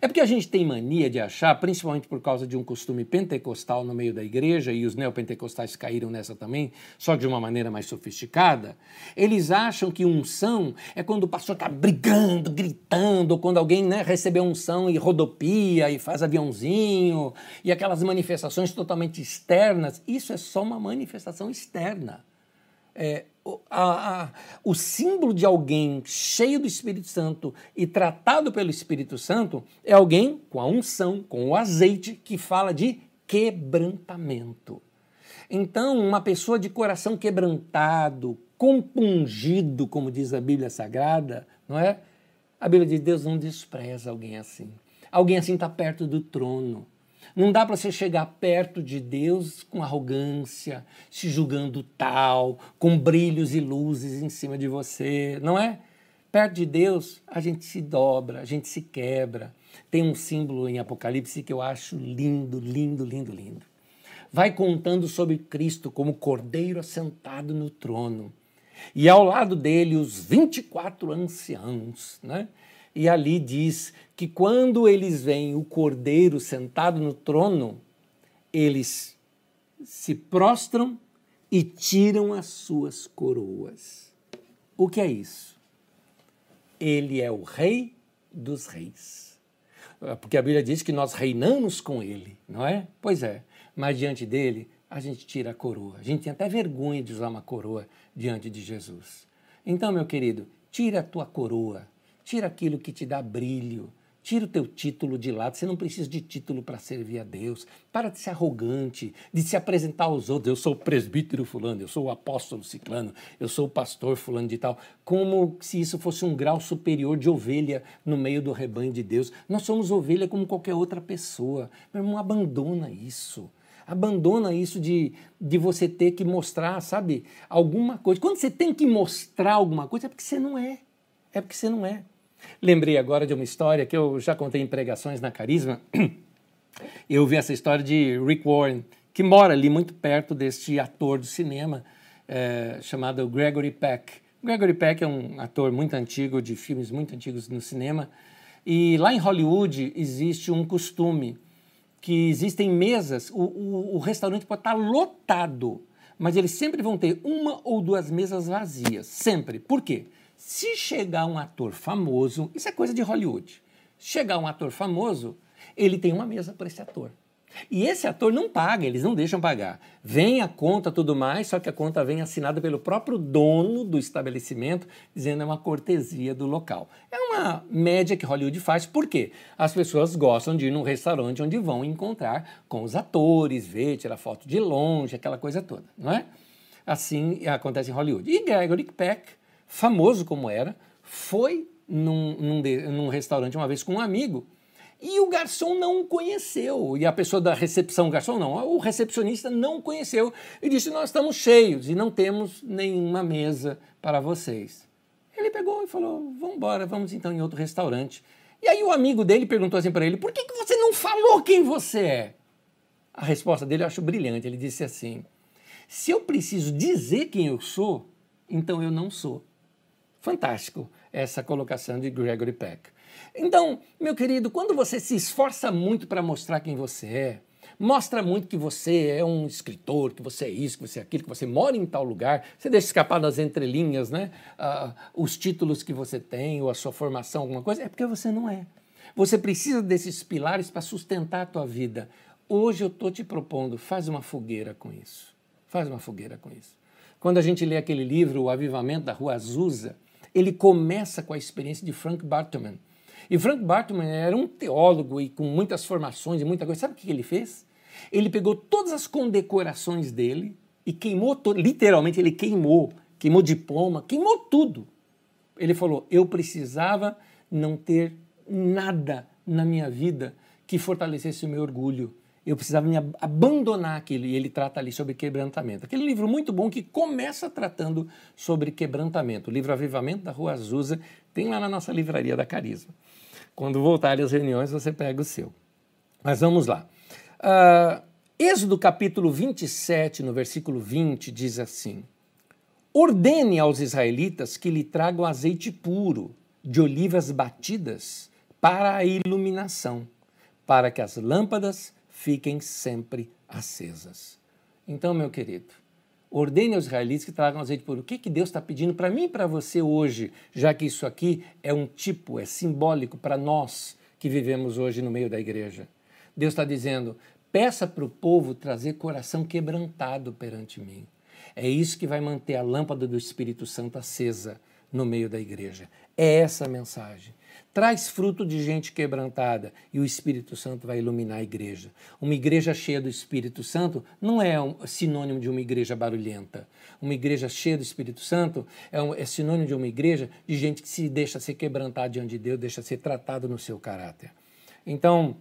É porque a gente tem mania de achar, principalmente por causa de um costume pentecostal no meio da igreja, e os neopentecostais caíram nessa também, só de uma maneira mais sofisticada, eles acham que unção é quando o pastor está brigando, gritando, ou quando alguém né, recebeu unção e rodopia e faz aviãozinho, e aquelas manifestações totalmente externas. Isso é só uma manifestação externa. É, a, a, o símbolo de alguém cheio do Espírito Santo e tratado pelo Espírito Santo é alguém com a unção, com o azeite, que fala de quebrantamento. Então, uma pessoa de coração quebrantado, compungido, como diz a Bíblia Sagrada, não é? A Bíblia diz: Deus não despreza alguém assim. Alguém assim está perto do trono. Não dá para você chegar perto de Deus com arrogância, se julgando tal, com brilhos e luzes em cima de você, não é? Perto de Deus, a gente se dobra, a gente se quebra. Tem um símbolo em Apocalipse que eu acho lindo, lindo, lindo, lindo. Vai contando sobre Cristo como cordeiro assentado no trono. E ao lado dele os 24 anciãos, né? E ali diz que quando eles veem o cordeiro sentado no trono, eles se prostram e tiram as suas coroas. O que é isso? Ele é o rei dos reis. Porque a Bíblia diz que nós reinamos com ele, não é? Pois é. Mas diante dele, a gente tira a coroa. A gente tem até vergonha de usar uma coroa diante de Jesus. Então, meu querido, tira a tua coroa Tira aquilo que te dá brilho. Tira o teu título de lado. Você não precisa de título para servir a Deus. Para de ser arrogante, de se apresentar aos outros. Eu sou o presbítero fulano, eu sou o apóstolo ciclano, eu sou o pastor fulano de tal. Como se isso fosse um grau superior de ovelha no meio do rebanho de Deus. Nós somos ovelha como qualquer outra pessoa. Meu irmão, abandona isso. Abandona isso de, de você ter que mostrar, sabe, alguma coisa. Quando você tem que mostrar alguma coisa, é porque você não é. É porque você não é. Lembrei agora de uma história que eu já contei em pregações na Carisma. Eu vi essa história de Rick Warren, que mora ali muito perto deste ator do cinema é, chamado Gregory Peck. Gregory Peck é um ator muito antigo, de filmes muito antigos no cinema. E lá em Hollywood existe um costume que existem mesas, o, o, o restaurante pode estar lotado, mas eles sempre vão ter uma ou duas mesas vazias. Sempre. Por quê? Se chegar um ator famoso, isso é coisa de Hollywood. Chegar um ator famoso, ele tem uma mesa para esse ator. E esse ator não paga, eles não deixam pagar. Vem a conta, tudo mais, só que a conta vem assinada pelo próprio dono do estabelecimento, dizendo é uma cortesia do local. É uma média que Hollywood faz, porque as pessoas gostam de ir num restaurante onde vão encontrar com os atores, ver, tirar foto de longe, aquela coisa toda, não é? Assim acontece em Hollywood. E Gregory Peck famoso como era, foi num, num, num restaurante uma vez com um amigo e o garçom não o conheceu. E a pessoa da recepção, garçom não, o recepcionista não o conheceu e disse: Nós estamos cheios e não temos nenhuma mesa para vocês. Ele pegou e falou: Vamos embora, vamos então em outro restaurante. E aí o amigo dele perguntou assim para ele: Por que, que você não falou quem você é? A resposta dele eu acho brilhante. Ele disse assim: Se eu preciso dizer quem eu sou, então eu não sou. Fantástico essa colocação de Gregory Peck. Então, meu querido, quando você se esforça muito para mostrar quem você é, mostra muito que você é um escritor, que você é isso, que você é aquilo, que você mora em tal lugar, você deixa escapar nas entrelinhas, né? Os títulos que você tem, ou a sua formação, alguma coisa, é porque você não é. Você precisa desses pilares para sustentar a tua vida. Hoje eu estou te propondo, faz uma fogueira com isso. Faz uma fogueira com isso. Quando a gente lê aquele livro, O Avivamento da Rua Azusa, ele começa com a experiência de Frank Bartman. E Frank Bartman era um teólogo e com muitas formações e muita coisa. Sabe o que ele fez? Ele pegou todas as condecorações dele e queimou, literalmente ele queimou, queimou diploma, queimou tudo. Ele falou: Eu precisava não ter nada na minha vida que fortalecesse o meu orgulho. Eu precisava me abandonar aquilo. E ele trata ali sobre quebrantamento. Aquele livro muito bom que começa tratando sobre quebrantamento. O livro Avivamento da Rua Azusa tem lá na nossa livraria da Carisma. Quando voltarem as reuniões, você pega o seu. Mas vamos lá. Uh, Êxodo capítulo 27, no versículo 20, diz assim: Ordene aos israelitas que lhe tragam azeite puro de olivas batidas para a iluminação, para que as lâmpadas fiquem sempre acesas. Então, meu querido, ordene aos israelitas que tragam azeite puro. O que, que Deus está pedindo para mim e para você hoje, já que isso aqui é um tipo, é simbólico para nós que vivemos hoje no meio da igreja? Deus está dizendo: peça para o povo trazer coração quebrantado perante mim. É isso que vai manter a lâmpada do Espírito Santo acesa no meio da igreja. É essa a mensagem. Traz fruto de gente quebrantada e o Espírito Santo vai iluminar a igreja. Uma igreja cheia do Espírito Santo não é um sinônimo de uma igreja barulhenta. Uma igreja cheia do Espírito Santo é, um, é sinônimo de uma igreja de gente que se deixa ser quebrantada diante de Deus, deixa ser tratado no seu caráter. Então,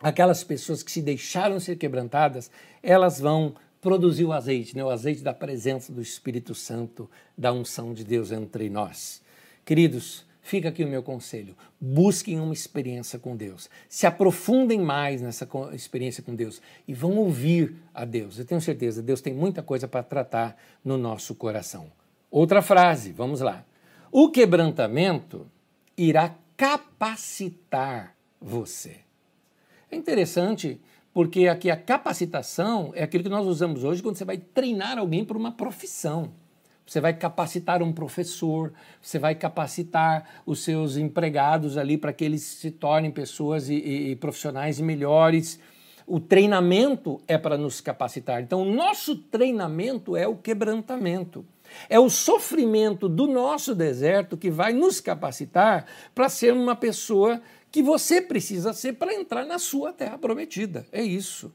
aquelas pessoas que se deixaram ser quebrantadas, elas vão produzir o azeite, né? o azeite da presença do Espírito Santo, da unção de Deus entre nós. Queridos, fica aqui o meu conselho: busquem uma experiência com Deus, se aprofundem mais nessa experiência com Deus e vão ouvir a Deus. Eu tenho certeza, Deus tem muita coisa para tratar no nosso coração. Outra frase, vamos lá. O quebrantamento irá capacitar você. É interessante porque aqui a capacitação é aquilo que nós usamos hoje quando você vai treinar alguém para uma profissão. Você vai capacitar um professor, você vai capacitar os seus empregados ali para que eles se tornem pessoas e, e, e profissionais melhores. O treinamento é para nos capacitar. Então, o nosso treinamento é o quebrantamento. É o sofrimento do nosso deserto que vai nos capacitar para ser uma pessoa que você precisa ser para entrar na sua terra prometida. É isso.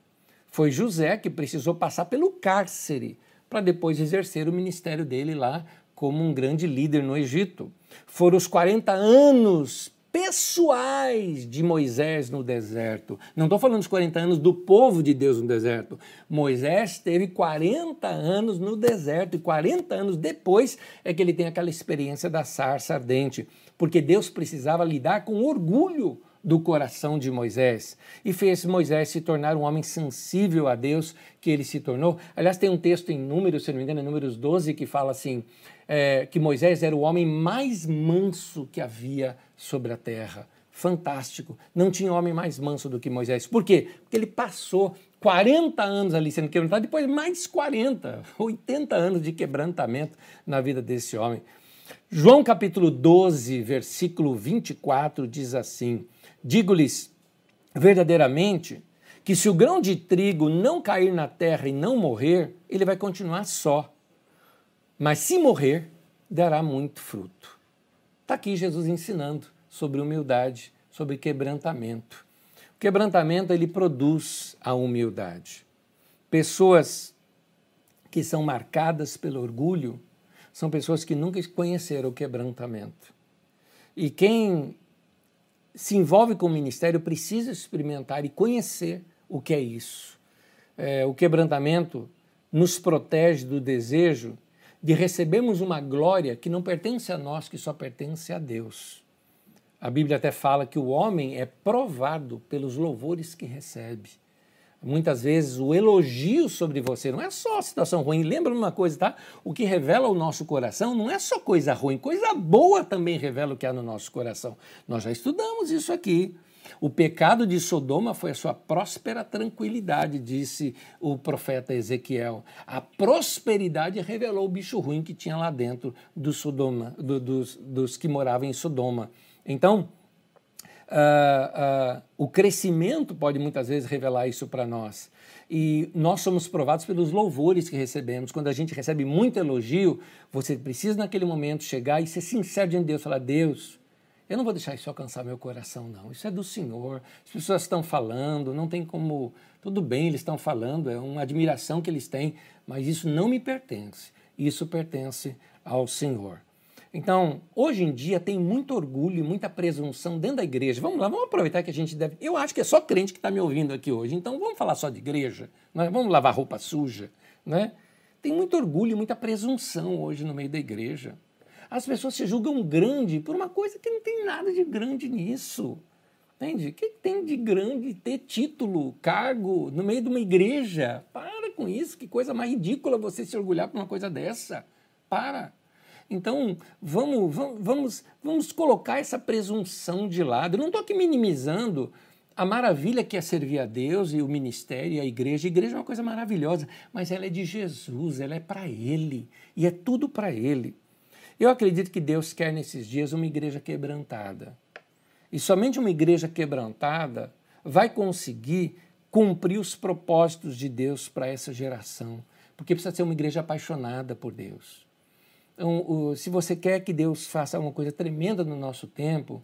Foi José que precisou passar pelo cárcere para depois exercer o ministério dele lá como um grande líder no Egito. Foram os 40 anos pessoais de Moisés no deserto. Não estou falando dos 40 anos do povo de Deus no deserto. Moisés teve 40 anos no deserto e 40 anos depois é que ele tem aquela experiência da sarça ardente, porque Deus precisava lidar com orgulho do coração de Moisés e fez Moisés se tornar um homem sensível a Deus que ele se tornou. Aliás, tem um texto em Números, se não me engano, é Números 12, que fala assim: é, que Moisés era o homem mais manso que havia sobre a terra. Fantástico. Não tinha homem mais manso do que Moisés. Por quê? Porque ele passou 40 anos ali sendo quebrantado, depois mais 40, 80 anos de quebrantamento na vida desse homem. João capítulo 12, versículo 24 diz assim: Digo-lhes verdadeiramente que se o grão de trigo não cair na terra e não morrer, ele vai continuar só. Mas se morrer, dará muito fruto. Está aqui Jesus ensinando sobre humildade, sobre quebrantamento. O quebrantamento ele produz a humildade. Pessoas que são marcadas pelo orgulho são pessoas que nunca conheceram o quebrantamento. E quem se envolve com o ministério precisa experimentar e conhecer o que é isso. É, o quebrantamento nos protege do desejo de recebermos uma glória que não pertence a nós, que só pertence a Deus. A Bíblia até fala que o homem é provado pelos louvores que recebe muitas vezes o elogio sobre você não é só situação ruim. Lembra uma coisa, tá? O que revela o nosso coração não é só coisa ruim, coisa boa também revela o que há no nosso coração. Nós já estudamos isso aqui. O pecado de Sodoma foi a sua próspera tranquilidade, disse o profeta Ezequiel. A prosperidade revelou o bicho ruim que tinha lá dentro do Sodoma, do, dos, dos que moravam em Sodoma. Então, Uh, uh, o crescimento pode muitas vezes revelar isso para nós. E nós somos provados pelos louvores que recebemos. Quando a gente recebe muito elogio, você precisa naquele momento chegar e ser sincero diante de Deus, falar: Deus, eu não vou deixar isso alcançar meu coração, não. Isso é do Senhor. As pessoas estão falando, não tem como. Tudo bem, eles estão falando, é uma admiração que eles têm, mas isso não me pertence. Isso pertence ao Senhor. Então, hoje em dia tem muito orgulho e muita presunção dentro da igreja. Vamos lá, vamos aproveitar que a gente deve. Eu acho que é só crente que está me ouvindo aqui hoje, então vamos falar só de igreja, né? vamos lavar roupa suja. Né? Tem muito orgulho e muita presunção hoje no meio da igreja. As pessoas se julgam grande por uma coisa que não tem nada de grande nisso. Entende? O que tem de grande ter título, cargo no meio de uma igreja? Para com isso, que coisa mais ridícula você se orgulhar por uma coisa dessa. Para. Então, vamos, vamos, vamos colocar essa presunção de lado. Eu não estou aqui minimizando a maravilha que é servir a Deus e o ministério e a igreja. A igreja é uma coisa maravilhosa, mas ela é de Jesus, ela é para Ele e é tudo para Ele. Eu acredito que Deus quer nesses dias uma igreja quebrantada. E somente uma igreja quebrantada vai conseguir cumprir os propósitos de Deus para essa geração, porque precisa ser uma igreja apaixonada por Deus. Então, se você quer que Deus faça alguma coisa tremenda no nosso tempo,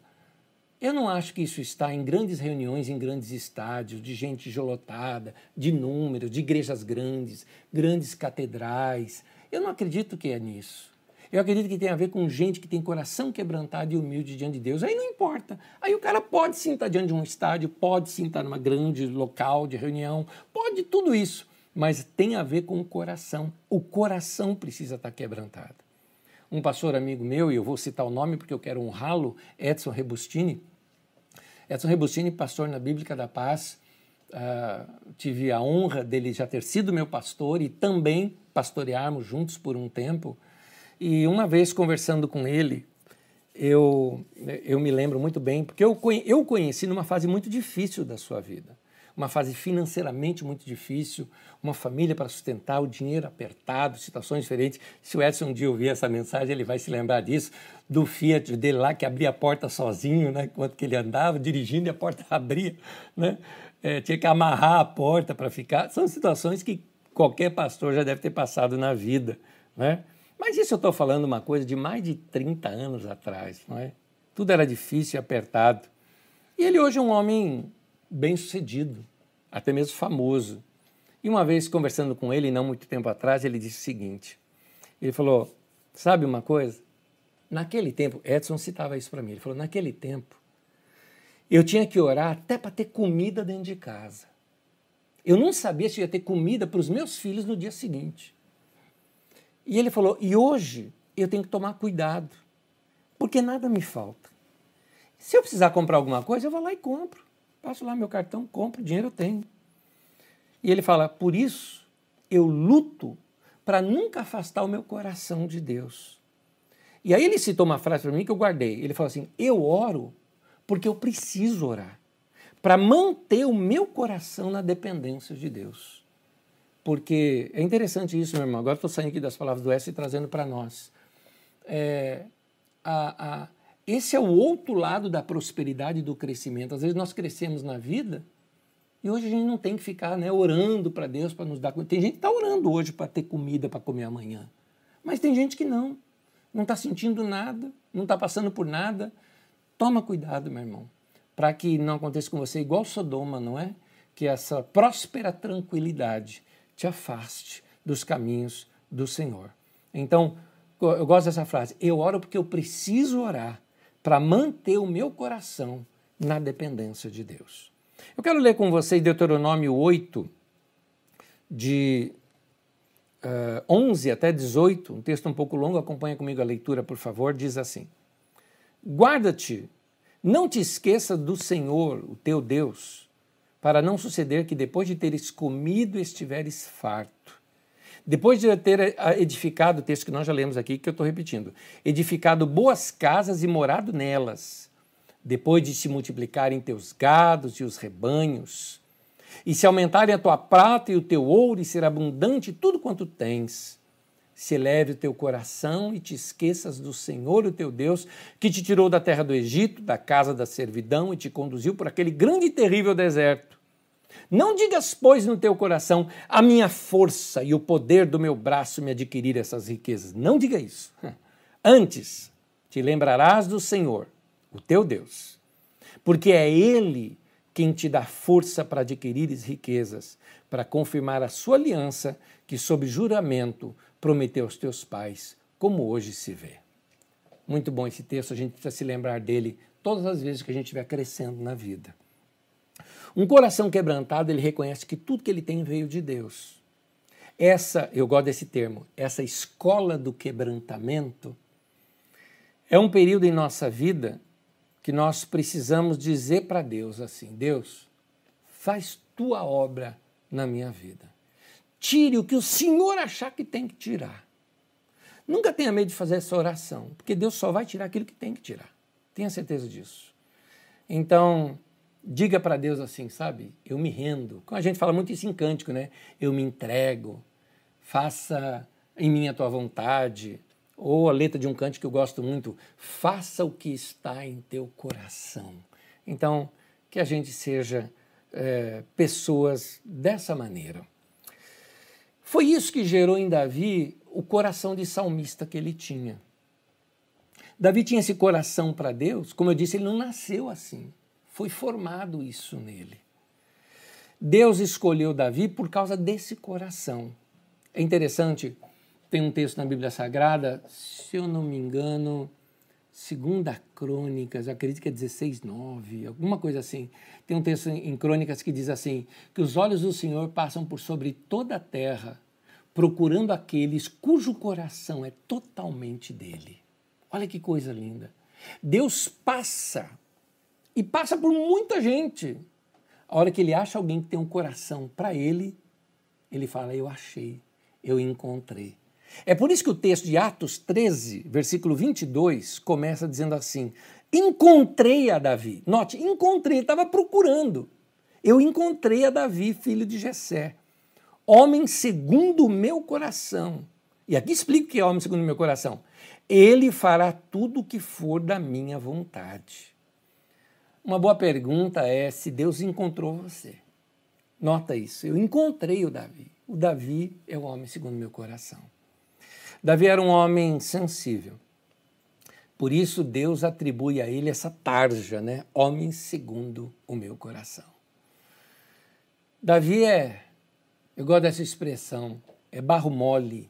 eu não acho que isso está em grandes reuniões, em grandes estádios, de gente jolotada, de números, de igrejas grandes, grandes catedrais. Eu não acredito que é nisso. Eu acredito que tem a ver com gente que tem coração quebrantado e humilde diante de Deus. Aí não importa. Aí o cara pode sim estar diante de um estádio, pode sim estar numa grande local de reunião, pode tudo isso. Mas tem a ver com o coração. O coração precisa estar quebrantado um pastor amigo meu, e eu vou citar o nome porque eu quero honrá-lo, Edson Rebustini. Edson Rebustini, pastor na Bíblica da Paz, uh, tive a honra dele já ter sido meu pastor e também pastorearmos juntos por um tempo. E uma vez conversando com ele, eu, eu me lembro muito bem, porque eu, eu conheci numa fase muito difícil da sua vida uma fase financeiramente muito difícil, uma família para sustentar, o dinheiro apertado, situações diferentes. Se o Edson um dia ouvir essa mensagem, ele vai se lembrar disso, do Fiat dele lá que abria a porta sozinho, né, enquanto que ele andava dirigindo e a porta abria, né? É, tinha que amarrar a porta para ficar. São situações que qualquer pastor já deve ter passado na vida, né? Mas isso eu estou falando uma coisa de mais de 30 anos atrás, não é? Tudo era difícil e apertado. E ele hoje é um homem bem-sucedido, até mesmo famoso. E uma vez conversando com ele, não muito tempo atrás, ele disse o seguinte: ele falou, sabe uma coisa? Naquele tempo, Edson citava isso para mim. Ele falou: naquele tempo, eu tinha que orar até para ter comida dentro de casa. Eu não sabia se ia ter comida para os meus filhos no dia seguinte. E ele falou: e hoje eu tenho que tomar cuidado, porque nada me falta. Se eu precisar comprar alguma coisa, eu vou lá e compro. Passo lá meu cartão, compro, dinheiro eu tenho. E ele fala: por isso eu luto para nunca afastar o meu coração de Deus. E aí ele citou uma frase para mim que eu guardei. Ele falou assim: eu oro porque eu preciso orar para manter o meu coração na dependência de Deus. Porque é interessante isso, meu irmão. Agora estou saindo aqui das palavras do S e trazendo para nós. É, a, a, esse é o outro lado da prosperidade e do crescimento. Às vezes nós crescemos na vida e hoje a gente não tem que ficar né, orando para Deus para nos dar comida. Tem gente que está orando hoje para ter comida para comer amanhã. Mas tem gente que não. Não está sentindo nada, não está passando por nada. Toma cuidado, meu irmão, para que não aconteça com você igual Sodoma, não é? Que essa próspera tranquilidade te afaste dos caminhos do Senhor. Então, eu gosto dessa frase. Eu oro porque eu preciso orar para manter o meu coração na dependência de Deus. Eu quero ler com vocês Deuteronômio 8, de uh, eh, 11 até 18, um texto um pouco longo, acompanha comigo a leitura, por favor, diz assim: Guarda-te, não te esqueça do Senhor, o teu Deus, para não suceder que depois de teres comido estiveres farto depois de ter eh, edificado, o texto que nós já lemos aqui, que eu estou repetindo, edificado boas casas e morado nelas, depois de se multiplicarem teus gados e os rebanhos, e se aumentarem a tua prata e o teu ouro, e ser abundante tudo quanto tens, se eleve o teu coração e te esqueças do Senhor, o teu Deus, que te tirou da terra do Egito, da casa da servidão e te conduziu por aquele grande e terrível deserto. Não digas, pois, no teu coração, a minha força e o poder do meu braço me adquirir essas riquezas. Não diga isso. Antes, te lembrarás do Senhor, o teu Deus, porque é Ele quem te dá força para adquirires riquezas, para confirmar a sua aliança que, sob juramento, prometeu aos teus pais, como hoje se vê. Muito bom esse texto, a gente precisa se lembrar dele todas as vezes que a gente estiver crescendo na vida. Um coração quebrantado, ele reconhece que tudo que ele tem veio de Deus. Essa, eu gosto desse termo, essa escola do quebrantamento é um período em nossa vida que nós precisamos dizer para Deus assim: Deus, faz tua obra na minha vida. Tire o que o Senhor achar que tem que tirar. Nunca tenha medo de fazer essa oração, porque Deus só vai tirar aquilo que tem que tirar. Tenha certeza disso. Então, diga para Deus assim, sabe? Eu me rendo. A gente fala muito isso em cântico, né? Eu me entrego. Faça em mim a tua vontade. Ou a letra de um cântico que eu gosto muito, faça o que está em teu coração. Então, que a gente seja é, pessoas dessa maneira. Foi isso que gerou em Davi o coração de salmista que ele tinha. Davi tinha esse coração para Deus, como eu disse, ele não nasceu assim. Foi formado isso nele. Deus escolheu Davi por causa desse coração. É interessante tem um texto na Bíblia Sagrada, se eu não me engano, Segunda Crônicas, acredito que é 16, 9, alguma coisa assim. Tem um texto em Crônicas que diz assim: que os olhos do Senhor passam por sobre toda a terra, procurando aqueles cujo coração é totalmente dele. Olha que coisa linda. Deus passa, e passa por muita gente. A hora que ele acha alguém que tem um coração para ele, ele fala: Eu achei, eu encontrei. É por isso que o texto de Atos 13, versículo 22, começa dizendo assim: Encontrei a Davi. Note, encontrei, estava procurando. Eu encontrei a Davi, filho de Jessé, homem segundo o meu coração. E aqui explico o que é homem segundo o meu coração. Ele fará tudo o que for da minha vontade. Uma boa pergunta é se Deus encontrou você. Nota isso, eu encontrei o Davi. O Davi é o homem segundo meu coração. Davi era um homem sensível. Por isso Deus atribui a ele essa tarja, né? Homem segundo o meu coração. Davi é, eu gosto dessa expressão, é barro mole,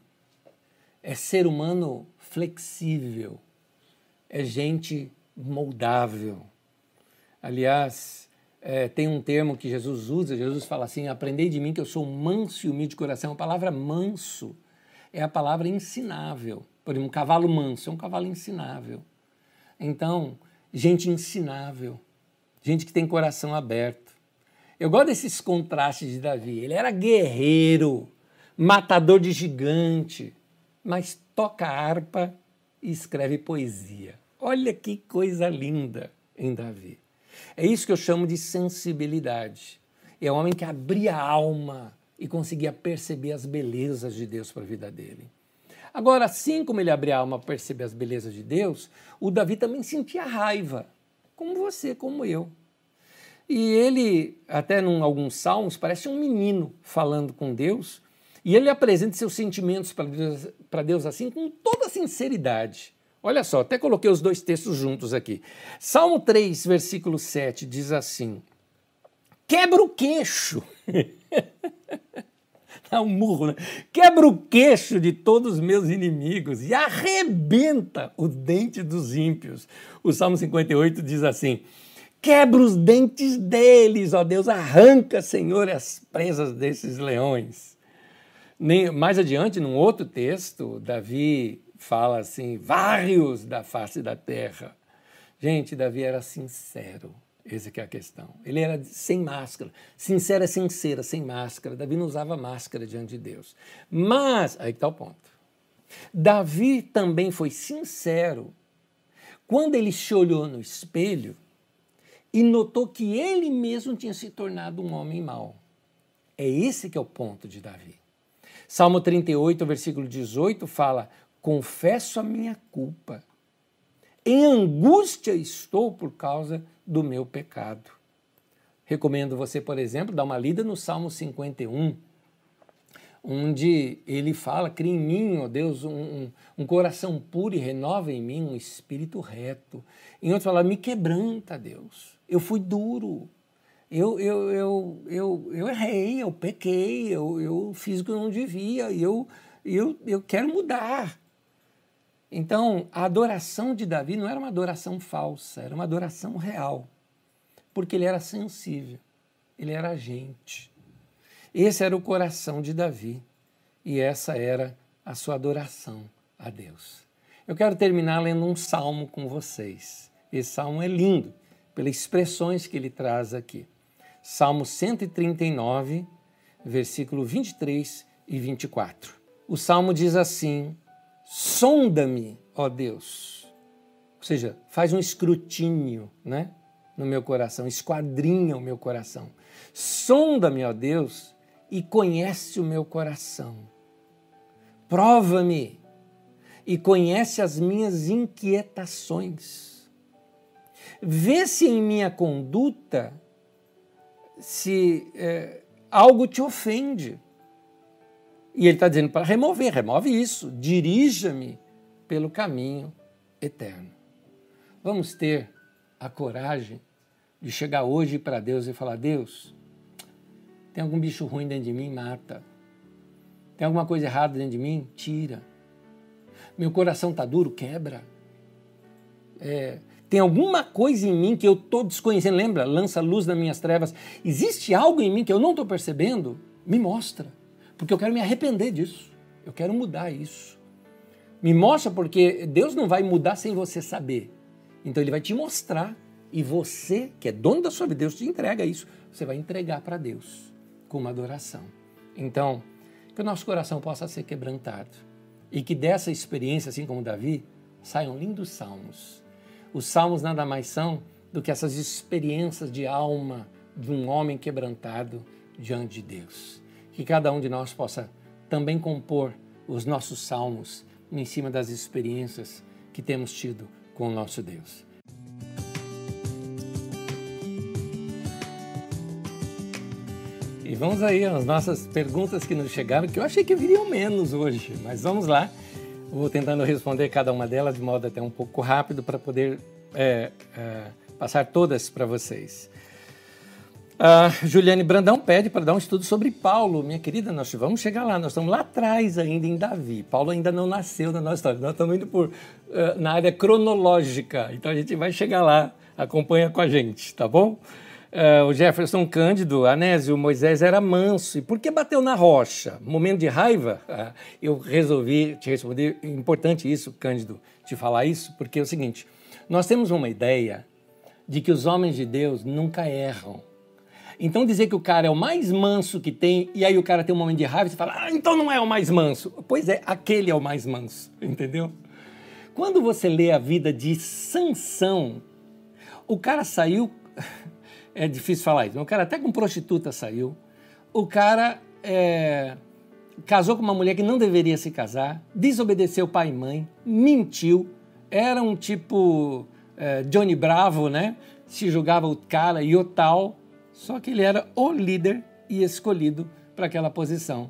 é ser humano flexível, é gente moldável. Aliás, é, tem um termo que Jesus usa, Jesus fala assim: aprendei de mim que eu sou manso e humilde de coração. A palavra manso é a palavra ensinável. Por exemplo, um cavalo manso é um cavalo ensinável. Então, gente ensinável, gente que tem coração aberto. Eu gosto desses contrastes de Davi. Ele era guerreiro, matador de gigante, mas toca harpa e escreve poesia. Olha que coisa linda em Davi. É isso que eu chamo de sensibilidade. É um homem que abria a alma e conseguia perceber as belezas de Deus para a vida dele. Agora, assim como ele abria a alma para perceber as belezas de Deus, o Davi também sentia raiva, como você, como eu. E ele, até em alguns salmos, parece um menino falando com Deus, e ele apresenta seus sentimentos para Deus, Deus assim, com toda sinceridade. Olha só, até coloquei os dois textos juntos aqui. Salmo 3, versículo 7 diz assim: Quebra o queixo. Dá um murro, né? Quebra o queixo de todos os meus inimigos e arrebenta o dente dos ímpios. O Salmo 58 diz assim: Quebra os dentes deles, ó Deus, arranca, Senhor, as presas desses leões. Nem, mais adiante, num outro texto, Davi fala assim: Vários da face da terra. Gente, Davi era sincero. Essa é a questão. Ele era sem máscara. Sincera é sincera, sem máscara. Davi não usava máscara diante de Deus. Mas, aí está o ponto. Davi também foi sincero quando ele se olhou no espelho e notou que ele mesmo tinha se tornado um homem mau. É esse que é o ponto de Davi. Salmo 38, versículo 18 fala: Confesso a minha culpa. Em angústia estou por causa do meu pecado. Recomendo você, por exemplo, dar uma lida no Salmo 51, onde ele fala: Cria em mim, ó Deus, um, um, um, coração puro e renova em mim um espírito reto. Em outros fala: Me quebranta, Deus. Eu fui duro. Eu, eu, eu, eu, eu errei, eu pequei, eu, eu fiz o que eu não devia, eu, eu, eu quero mudar. Então, a adoração de Davi não era uma adoração falsa, era uma adoração real, porque ele era sensível, ele era gente. Esse era o coração de Davi e essa era a sua adoração a Deus. Eu quero terminar lendo um salmo com vocês. Esse salmo é lindo, pelas expressões que ele traz aqui. Salmo 139, versículo 23 e 24. O salmo diz assim: Sonda-me, ó Deus. Ou seja, faz um escrutínio, né? No meu coração, esquadrinha o meu coração. Sonda-me, ó Deus, e conhece o meu coração. Prova-me e conhece as minhas inquietações. Vê se em minha conduta se é, algo te ofende. E ele está dizendo para remover, remove isso, dirija-me pelo caminho eterno. Vamos ter a coragem de chegar hoje para Deus e falar: Deus, tem algum bicho ruim dentro de mim? Mata. Tem alguma coisa errada dentro de mim? Tira. Meu coração está duro? Quebra. É, tem alguma coisa em mim que eu estou desconhecendo. Lembra? Lança luz nas minhas trevas. Existe algo em mim que eu não estou percebendo? Me mostra. Porque eu quero me arrepender disso. Eu quero mudar isso. Me mostra porque Deus não vai mudar sem você saber. Então ele vai te mostrar. E você, que é dono da sua vida, Deus te entrega isso. Você vai entregar para Deus com uma adoração. Então, que o nosso coração possa ser quebrantado. E que dessa experiência, assim como Davi, saiam lindos salmos os salmos nada mais são do que essas experiências de alma de um homem quebrantado diante de Deus. Que cada um de nós possa também compor os nossos salmos em cima das experiências que temos tido com o nosso Deus. E vamos aí às nossas perguntas que nos chegaram, que eu achei que viriam menos hoje, mas vamos lá. Vou tentando responder cada uma delas de modo até um pouco rápido para poder é, é, passar todas para vocês. A Juliane Brandão pede para dar um estudo sobre Paulo. Minha querida, nós vamos chegar lá. Nós estamos lá atrás ainda em Davi. Paulo ainda não nasceu na nossa história. Nós estamos indo por, uh, na área cronológica. Então a gente vai chegar lá. Acompanha com a gente, tá bom? Uh, o Jefferson Cândido, Anésio, Moisés era manso. E por que bateu na rocha? Momento de raiva? Uh, eu resolvi te responder. Importante isso, Cândido, te falar isso, porque é o seguinte: nós temos uma ideia de que os homens de Deus nunca erram. Então dizer que o cara é o mais manso que tem, e aí o cara tem um momento de raiva você fala, ah, então não é o mais manso. Pois é, aquele é o mais manso, entendeu? Quando você lê a vida de Sansão, o cara saiu é difícil falar isso, mas o cara até com prostituta saiu. O cara é, casou com uma mulher que não deveria se casar, desobedeceu pai e mãe, mentiu, era um tipo é, Johnny Bravo, né? Se julgava o cara e o tal, só que ele era o líder e escolhido para aquela posição.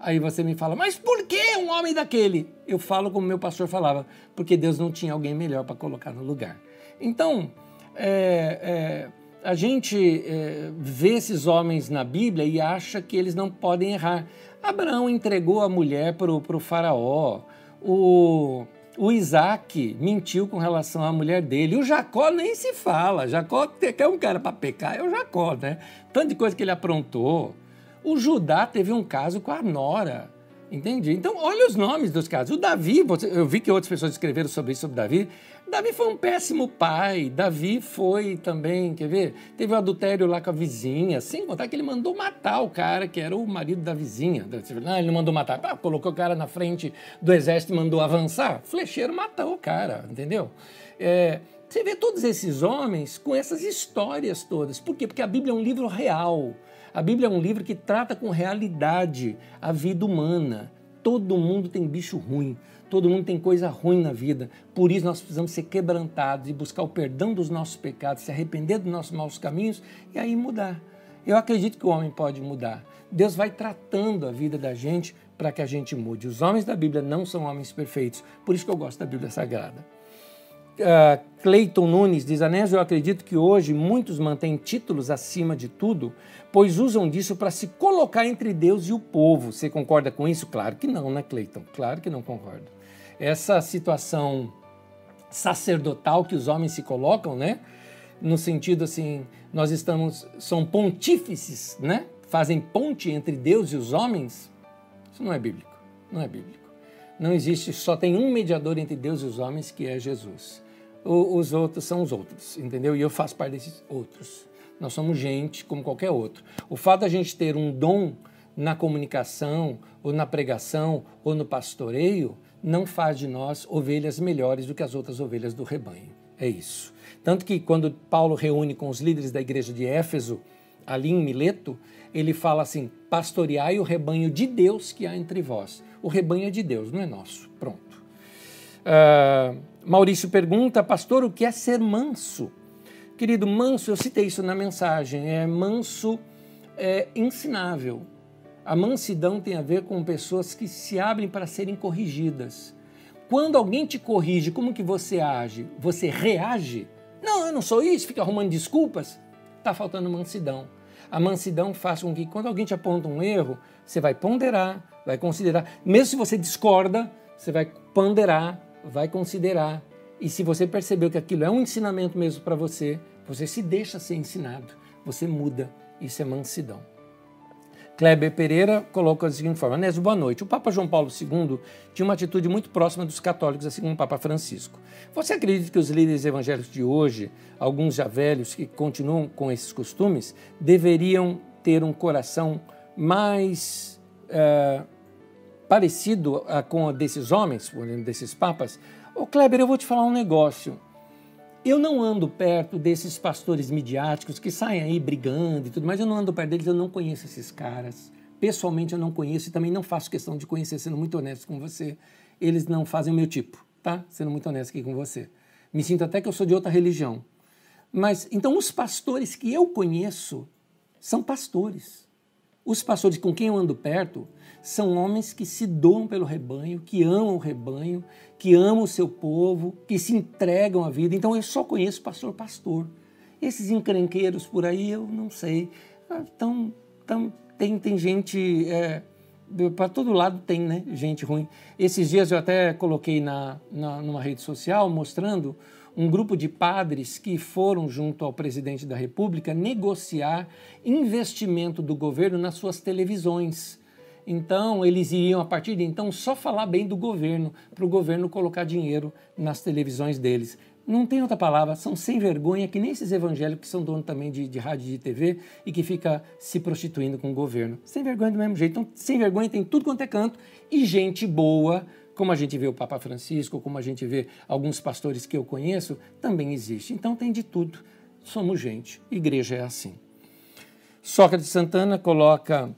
Aí você me fala, mas por que um homem daquele? Eu falo como meu pastor falava, porque Deus não tinha alguém melhor para colocar no lugar. Então, é, é, a gente é, vê esses homens na Bíblia e acha que eles não podem errar. Abraão entregou a mulher para o faraó, o, o Isaac mentiu com relação à mulher dele. O Jacó nem se fala. Jacó é um cara para pecar, é o Jacó, né? Tanto de coisa que ele aprontou. O Judá teve um caso com a Nora. Entendi. Então, olha os nomes dos casos. O Davi, eu vi que outras pessoas escreveram sobre isso, sobre Davi. Davi foi um péssimo pai. Davi foi também, quer ver? Teve um adultério lá com a vizinha, sem contar que ele mandou matar o cara que era o marido da vizinha. Não, ele não mandou matar. Ah, colocou o cara na frente do exército e mandou avançar. Flecheiro matou o cara, entendeu? É, você vê todos esses homens com essas histórias todas. Por quê? Porque a Bíblia é um livro real. A Bíblia é um livro que trata com realidade a vida humana. Todo mundo tem bicho ruim, todo mundo tem coisa ruim na vida. Por isso nós precisamos ser quebrantados e buscar o perdão dos nossos pecados, se arrepender dos nossos maus caminhos e aí mudar. Eu acredito que o homem pode mudar. Deus vai tratando a vida da gente para que a gente mude. Os homens da Bíblia não são homens perfeitos, por isso que eu gosto da Bíblia Sagrada. Uh, Cleiton Nunes diz: Anésio, eu acredito que hoje muitos mantêm títulos acima de tudo, pois usam disso para se colocar entre Deus e o povo. Você concorda com isso? Claro que não, né, Cleiton? Claro que não concordo. Essa situação sacerdotal que os homens se colocam, né? No sentido assim, nós estamos, são pontífices, né? Fazem ponte entre Deus e os homens. Isso não é bíblico. Não é bíblico. Não existe, só tem um mediador entre Deus e os homens, que é Jesus os outros são os outros, entendeu? E eu faço parte desses outros. Nós somos gente como qualquer outro. O fato da gente ter um dom na comunicação, ou na pregação, ou no pastoreio, não faz de nós ovelhas melhores do que as outras ovelhas do rebanho. É isso. Tanto que quando Paulo reúne com os líderes da igreja de Éfeso, ali em Mileto, ele fala assim: pastoreai o rebanho de Deus que há entre vós. O rebanho é de Deus, não é nosso. Pronto. Uh, Maurício pergunta, pastor, o que é ser manso? Querido, manso, eu citei isso na mensagem, é manso é ensinável. A mansidão tem a ver com pessoas que se abrem para serem corrigidas. Quando alguém te corrige, como que você age? Você reage? Não, eu não sou isso, fica arrumando desculpas. Está faltando mansidão. A mansidão faz com que quando alguém te aponta um erro, você vai ponderar, vai considerar. Mesmo se você discorda, você vai ponderar, vai considerar. E se você percebeu que aquilo é um ensinamento mesmo para você, você se deixa ser ensinado, você muda. Isso é mansidão. Kleber Pereira coloca da seguinte forma: Nésio, boa noite. O Papa João Paulo II tinha uma atitude muito próxima dos católicos, assim como o Papa Francisco. Você acredita que os líderes evangélicos de hoje, alguns já velhos que continuam com esses costumes, deveriam ter um coração mais uh, parecido a, com desses homens, desses papas, ô Kleber, eu vou te falar um negócio. Eu não ando perto desses pastores midiáticos que saem aí brigando e tudo, mas eu não ando perto deles, eu não conheço esses caras. Pessoalmente eu não conheço e também não faço questão de conhecer, sendo muito honesto com você. Eles não fazem o meu tipo, tá? Sendo muito honesto aqui com você. Me sinto até que eu sou de outra religião. Mas então os pastores que eu conheço são pastores. Os pastores com quem eu ando perto são homens que se doam pelo rebanho, que amam o rebanho, que amam o seu povo, que se entregam à vida. Então eu só conheço pastor pastor. Esses encrenqueiros por aí eu não sei. Então, tem, tem gente. É, para todo lado tem né, gente ruim. Esses dias eu até coloquei na, na, numa rede social mostrando um grupo de padres que foram junto ao presidente da República negociar investimento do governo nas suas televisões. Então, eles iriam, a partir de então, só falar bem do governo, para o governo colocar dinheiro nas televisões deles. Não tem outra palavra, são sem vergonha, que nem esses evangélicos que são donos também de, de rádio e de TV e que fica se prostituindo com o governo. Sem vergonha do mesmo jeito. Então, sem vergonha tem tudo quanto é canto e gente boa, como a gente vê o Papa Francisco, como a gente vê alguns pastores que eu conheço, também existe. Então, tem de tudo. Somos gente. Igreja é assim. Sócrates Santana coloca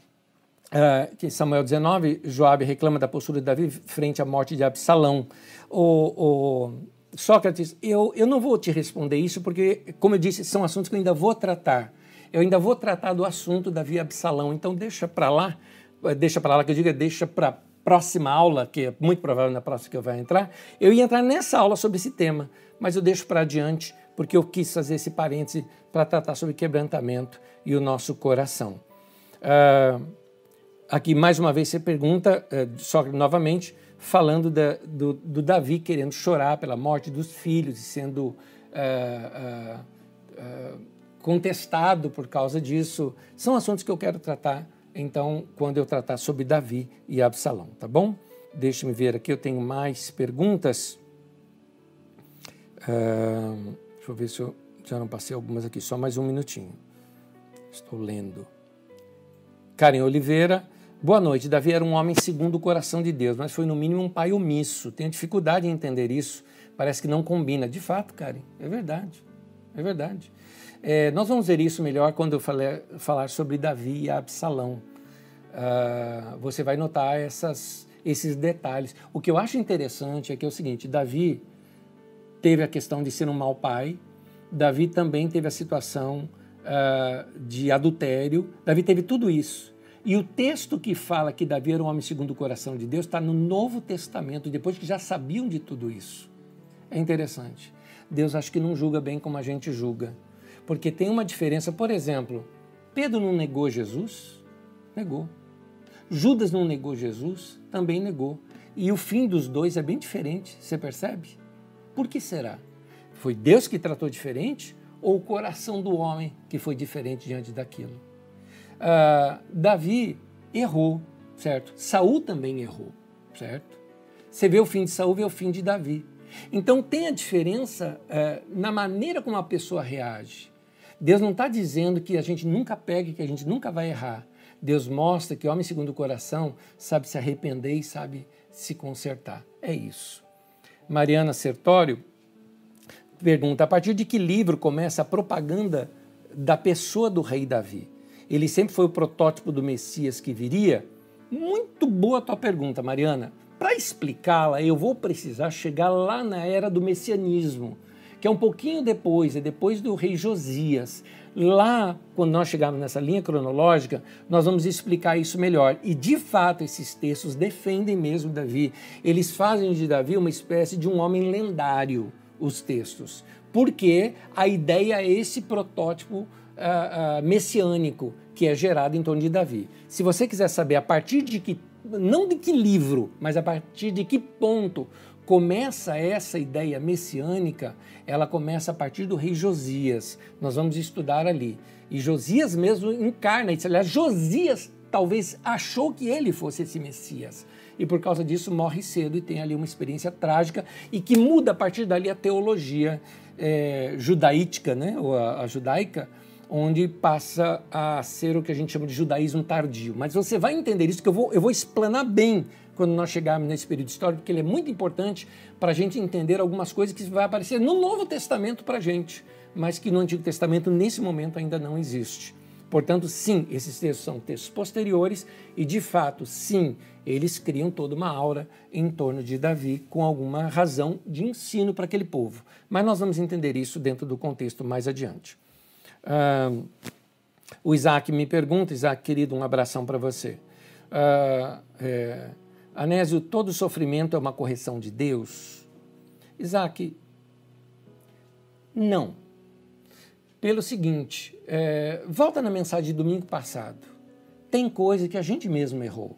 Uh, que Samuel 19, Joabe reclama da postura de Davi frente à morte de Absalão. O, o, Sócrates, eu, eu não vou te responder isso porque, como eu disse, são assuntos que eu ainda vou tratar. Eu ainda vou tratar do assunto Davi e Absalão, então deixa para lá, eh, deixa para lá que eu diga, deixa para próxima aula, que é muito provável na próxima que eu vou entrar, eu ia entrar nessa aula sobre esse tema, mas eu deixo para adiante porque eu quis fazer esse parêntese para tratar sobre quebrantamento e o nosso coração. Uh, aqui mais uma vez você pergunta, é, só novamente, falando da, do, do, Davi querendo chorar pela morte dos filhos e sendo é, é, contestado por causa disso. São assuntos que eu quero tratar, então, quando eu tratar sobre Davi e Absalão, tá bom? Deixe-me ver aqui, eu tenho mais perguntas. deixa eu ver se eu já não passei algumas aqui, só mais um minutinho. Estou lendo. Karen Oliveira, Boa noite. Davi era um homem segundo o coração de Deus, mas foi no mínimo um pai omisso. Tenho dificuldade em entender isso. Parece que não combina. De fato, Karen, é verdade. é verdade. É, nós vamos ver isso melhor quando eu falar, falar sobre Davi e Absalão. Uh, você vai notar essas, esses detalhes. O que eu acho interessante é que é o seguinte: Davi teve a questão de ser um mau pai, Davi também teve a situação uh, de adultério, Davi teve tudo isso. E o texto que fala que Davi era um homem segundo o coração de Deus está no Novo Testamento, depois que já sabiam de tudo isso. É interessante. Deus acho que não julga bem como a gente julga. Porque tem uma diferença, por exemplo, Pedro não negou Jesus? Negou. Judas não negou Jesus? Também negou. E o fim dos dois é bem diferente, você percebe? Por que será? Foi Deus que tratou diferente ou o coração do homem que foi diferente diante daquilo? Uh, Davi errou, certo? Saul também errou, certo? Você vê o fim de Saul, vê o fim de Davi. Então tem a diferença uh, na maneira como a pessoa reage. Deus não está dizendo que a gente nunca pegue, que a gente nunca vai errar. Deus mostra que o homem segundo o coração sabe se arrepender e sabe se consertar. É isso. Mariana Sertório pergunta: a partir de que livro começa a propaganda da pessoa do rei Davi? Ele sempre foi o protótipo do Messias que viria? Muito boa a tua pergunta, Mariana. Para explicá-la, eu vou precisar chegar lá na era do messianismo, que é um pouquinho depois, é depois do rei Josias. Lá, quando nós chegarmos nessa linha cronológica, nós vamos explicar isso melhor. E de fato, esses textos defendem mesmo Davi. Eles fazem de Davi uma espécie de um homem lendário, os textos. Porque a ideia é esse protótipo uh, messiânico que é gerado em torno de Davi. Se você quiser saber a partir de que, não de que livro, mas a partir de que ponto começa essa ideia messiânica, ela começa a partir do rei Josias. Nós vamos estudar ali. E Josias mesmo encarna isso. Aliás, Josias talvez achou que ele fosse esse Messias. E por causa disso morre cedo e tem ali uma experiência trágica e que muda a partir dali a teologia é, judaítica, né? ou a, a judaica, onde passa a ser o que a gente chama de judaísmo tardio. Mas você vai entender isso que eu vou, eu vou explanar bem quando nós chegarmos nesse período histórico, porque ele é muito importante para a gente entender algumas coisas que vai aparecer no Novo Testamento para a gente, mas que no Antigo Testamento, nesse momento, ainda não existe. Portanto, sim, esses textos são textos posteriores e, de fato, sim, eles criam toda uma aura em torno de Davi com alguma razão de ensino para aquele povo. Mas nós vamos entender isso dentro do contexto mais adiante. Uh, o Isaac me pergunta, Isaac querido, um abração para você. Uh, é, Anésio, todo sofrimento é uma correção de Deus? Isaac, não. Pelo seguinte, é, volta na mensagem de domingo passado. Tem coisa que a gente mesmo errou.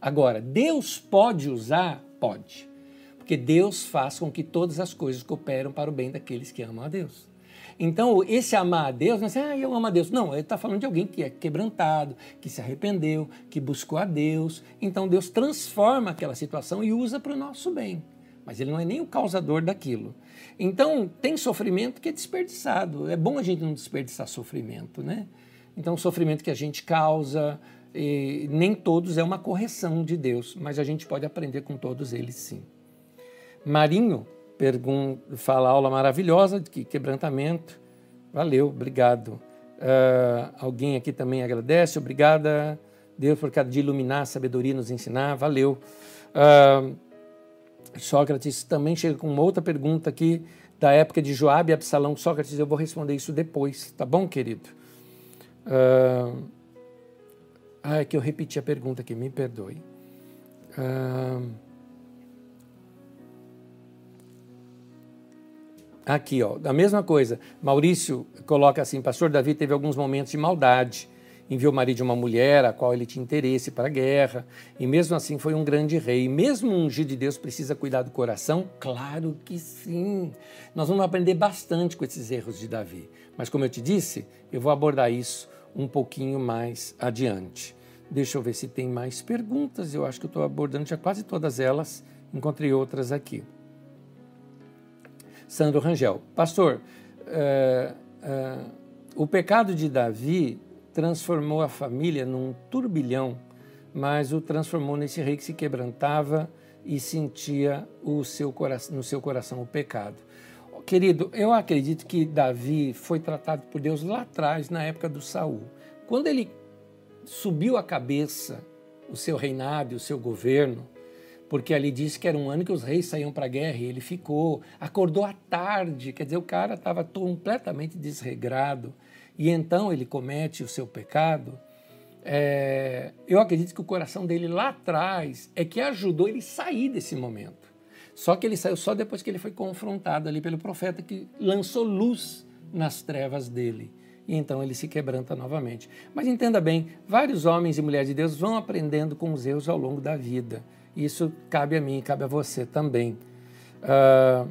Agora, Deus pode usar? Pode. Porque Deus faz com que todas as coisas cooperam para o bem daqueles que amam a Deus. Então, esse amar a Deus, não é assim, ah, eu amo a Deus. Não, ele está falando de alguém que é quebrantado, que se arrependeu, que buscou a Deus. Então, Deus transforma aquela situação e usa para o nosso bem. Mas ele não é nem o causador daquilo. Então, tem sofrimento que é desperdiçado. É bom a gente não desperdiçar sofrimento, né? Então, o sofrimento que a gente causa, nem todos é uma correção de Deus, mas a gente pode aprender com todos eles sim. Marinho fala aula maravilhosa de que quebrantamento. Valeu, obrigado. Uh, alguém aqui também agradece, obrigada, Deus, por cada dia iluminar, sabedoria nos ensinar, valeu. Uh, Sócrates também chega com uma outra pergunta aqui, da época de Joabe e Absalão. Sócrates, eu vou responder isso depois, tá bom, querido? Uh, ah, é que eu repeti a pergunta aqui, me perdoe. Uh, Aqui, ó, a mesma coisa. Maurício coloca assim: Pastor Davi teve alguns momentos de maldade. Enviou o marido de uma mulher a qual ele tinha interesse para a guerra, e mesmo assim foi um grande rei. Mesmo um ungido de Deus precisa cuidar do coração? Claro que sim. Nós vamos aprender bastante com esses erros de Davi. Mas, como eu te disse, eu vou abordar isso um pouquinho mais adiante. Deixa eu ver se tem mais perguntas. Eu acho que eu estou abordando já quase todas elas. Encontrei outras aqui. Sandro Rangel. Pastor, uh, uh, o pecado de Davi transformou a família num turbilhão, mas o transformou nesse rei que se quebrantava e sentia o seu no seu coração o pecado. Querido, eu acredito que Davi foi tratado por Deus lá atrás, na época do Saul. Quando ele subiu a cabeça o seu reinado e o seu governo, porque ali diz que era um ano que os reis saíam para a guerra e ele ficou, acordou à tarde, quer dizer, o cara estava completamente desregrado e então ele comete o seu pecado. É, eu acredito que o coração dele lá atrás é que ajudou ele sair desse momento. Só que ele saiu só depois que ele foi confrontado ali pelo profeta que lançou luz nas trevas dele. E então ele se quebranta novamente. Mas entenda bem, vários homens e mulheres de Deus vão aprendendo com os erros ao longo da vida. Isso cabe a mim, cabe a você também. Uh,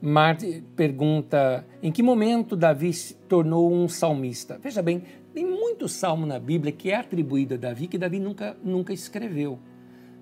Marte pergunta: em que momento Davi se tornou um salmista? Veja bem, tem muito salmo na Bíblia que é atribuído a Davi que Davi nunca, nunca escreveu.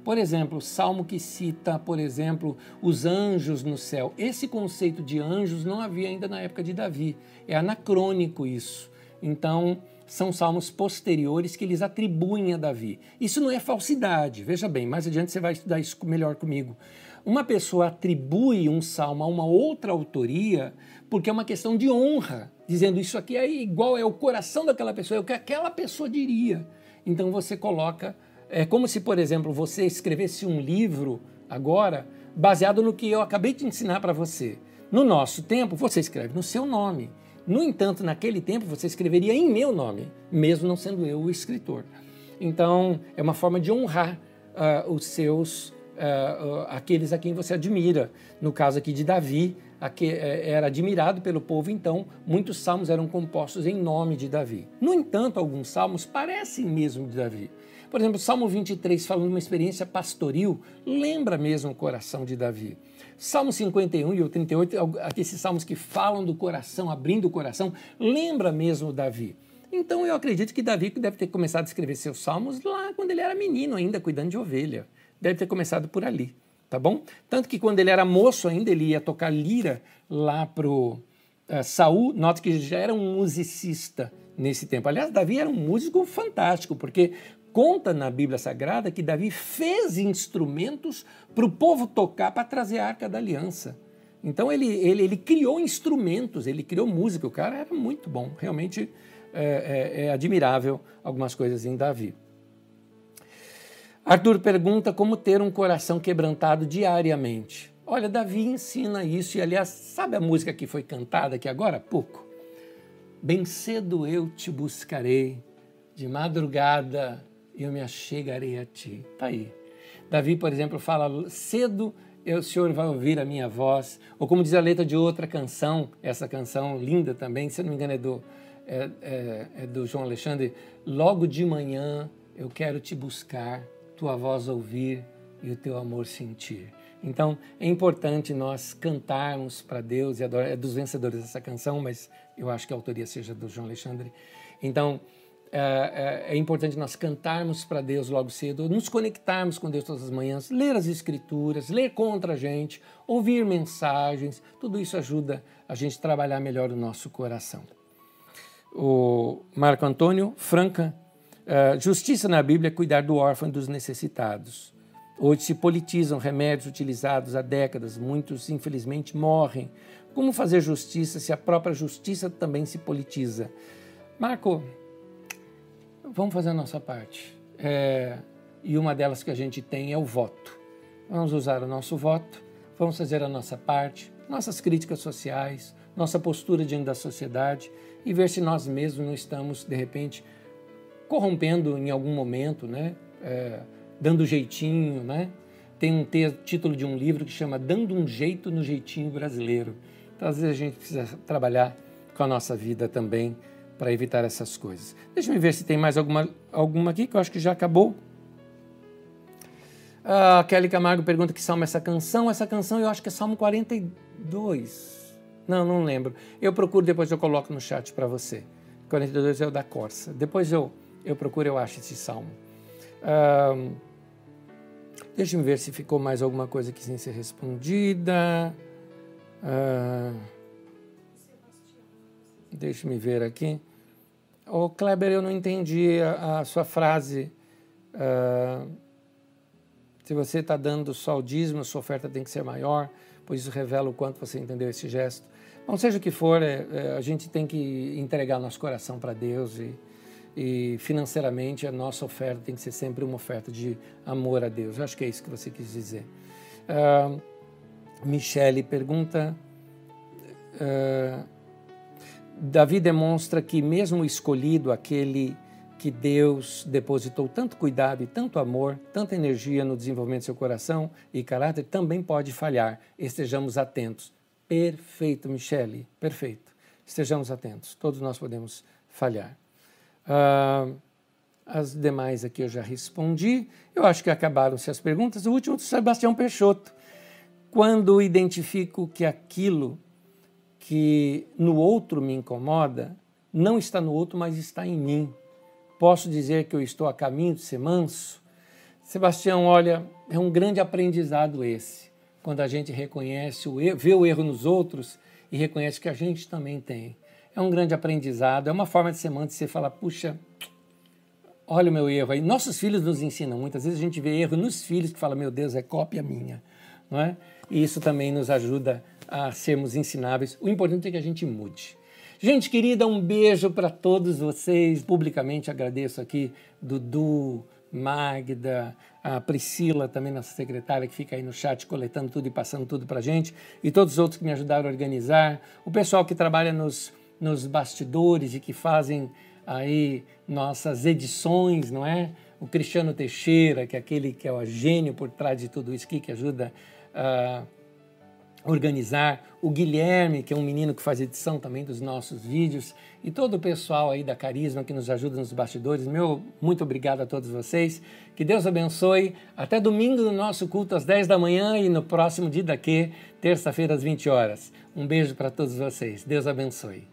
Por exemplo, o salmo que cita, por exemplo, os anjos no céu. Esse conceito de anjos não havia ainda na época de Davi. É anacrônico isso. Então, são salmos posteriores que eles atribuem a Davi. Isso não é falsidade. Veja bem, mais adiante você vai estudar isso melhor comigo. Uma pessoa atribui um salmo a uma outra autoria porque é uma questão de honra, dizendo isso aqui é igual, é o coração daquela pessoa, é o que aquela pessoa diria. Então você coloca é como se, por exemplo, você escrevesse um livro agora baseado no que eu acabei de ensinar para você. No nosso tempo, você escreve no seu nome. No entanto, naquele tempo, você escreveria em meu nome, mesmo não sendo eu o escritor. Então, é uma forma de honrar uh, os seus, uh, uh, aqueles a quem você admira. No caso aqui de Davi, que, eh, era admirado pelo povo, então muitos salmos eram compostos em nome de Davi. No entanto, alguns salmos parecem mesmo de Davi. Por exemplo, Salmo 23, falando de uma experiência pastoril, lembra mesmo o coração de Davi. Salmo 51 e o 38, esses salmos que falam do coração, abrindo o coração, lembra mesmo Davi. Então eu acredito que Davi deve ter começado a escrever seus salmos lá quando ele era menino ainda, cuidando de ovelha. Deve ter começado por ali, tá bom? Tanto que quando ele era moço ainda, ele ia tocar lira lá pro uh, Saul, nota que já era um musicista nesse tempo. Aliás, Davi era um músico fantástico, porque conta na Bíblia Sagrada que Davi fez instrumentos para o povo tocar para trazer a arca da aliança. Então ele, ele, ele, criou instrumentos, ele criou música. O cara era muito bom, realmente é, é, é admirável algumas coisas em Davi. Arthur pergunta como ter um coração quebrantado diariamente. Olha, Davi ensina isso, e aliás, sabe a música que foi cantada aqui agora há pouco? Bem cedo eu te buscarei, de madrugada eu me achegarei a ti. Está aí. Davi, por exemplo, fala: cedo o Senhor vai ouvir a minha voz. Ou como diz a letra de outra canção, essa canção linda também, se não me engano é do, é, é, é do João Alexandre: logo de manhã eu quero te buscar, tua voz ouvir e o teu amor sentir. Então é importante nós cantarmos para Deus, e adorar, é dos vencedores dessa canção, mas eu acho que a autoria seja do João Alexandre. Então é, é, é, importante nós cantarmos para Deus logo cedo, nos conectarmos com Deus todas as manhãs, ler as Escrituras, ler contra a gente, ouvir mensagens, tudo isso ajuda a gente trabalhar melhor o nosso coração. O Marco Antônio Franca, uh, justiça na Bíblia é cuidar do órfão e dos necessitados. Hoje se politizam remédios utilizados há décadas, muitos infelizmente morrem. Como fazer justiça se a própria justiça também se politiza? Marco, vamos fazer a nossa parte. É, e uma delas que a gente tem é o voto. Vamos usar o nosso voto, vamos fazer a nossa parte, nossas críticas sociais, nossa postura diante da sociedade e ver se nós mesmos não estamos, de repente, corrompendo em algum momento, né? É, dando jeitinho, né? Tem um título de um livro que chama Dando um Jeito no Jeitinho Brasileiro. Então, às vezes, a gente precisa trabalhar com a nossa vida também para evitar essas coisas. Deixa eu ver se tem mais alguma, alguma aqui, que eu acho que já acabou. A Kelly Camargo pergunta que salmo é essa canção. Essa canção eu acho que é Salmo 42. Não, não lembro. Eu procuro, depois eu coloco no chat para você. 42 é o da Corsa. Depois eu, eu procuro, eu acho esse salmo. Um, deixa eu ver se ficou mais alguma coisa aqui sem ser respondida. Uh, deixa eu ver aqui. Ô Kleber, eu não entendi a, a sua frase. Uh, se você está dando só o dízimo, sua oferta tem que ser maior, pois isso revela o quanto você entendeu esse gesto. Bom, seja o que for, é, é, a gente tem que entregar nosso coração para Deus e, e financeiramente a nossa oferta tem que ser sempre uma oferta de amor a Deus. Eu acho que é isso que você quis dizer. Uh, Michele pergunta. Uh, Davi demonstra que, mesmo escolhido, aquele que Deus depositou tanto cuidado e tanto amor, tanta energia no desenvolvimento do seu coração e caráter, também pode falhar. Estejamos atentos. Perfeito, Michele, perfeito. Estejamos atentos. Todos nós podemos falhar. Uh, as demais aqui eu já respondi. Eu acho que acabaram-se as perguntas. O último do Sebastião Peixoto. Quando identifico que aquilo que no outro me incomoda não está no outro, mas está em mim. Posso dizer que eu estou a caminho de ser manso? Sebastião, olha, é um grande aprendizado esse, quando a gente reconhece o erro, vê o erro nos outros e reconhece que a gente também tem. É um grande aprendizado, é uma forma de ser manso, você fala, puxa, olha o meu erro aí. Nossos filhos nos ensinam, muitas vezes a gente vê erro nos filhos que fala, meu Deus, é cópia minha, não é? E isso também nos ajuda a sermos ensináveis. O importante é que a gente mude. Gente querida, um beijo para todos vocês. Publicamente agradeço aqui Dudu, Magda, a Priscila, também nossa secretária, que fica aí no chat coletando tudo e passando tudo para gente, e todos os outros que me ajudaram a organizar, o pessoal que trabalha nos, nos bastidores e que fazem aí nossas edições, não é? O Cristiano Teixeira, que é aquele que é o gênio por trás de tudo isso aqui, que ajuda. Uh, organizar, o Guilherme, que é um menino que faz edição também dos nossos vídeos, e todo o pessoal aí da Carisma que nos ajuda nos bastidores. Meu muito obrigado a todos vocês. Que Deus abençoe. Até domingo no nosso culto às 10 da manhã e no próximo dia daqui, terça-feira às 20 horas. Um beijo para todos vocês. Deus abençoe.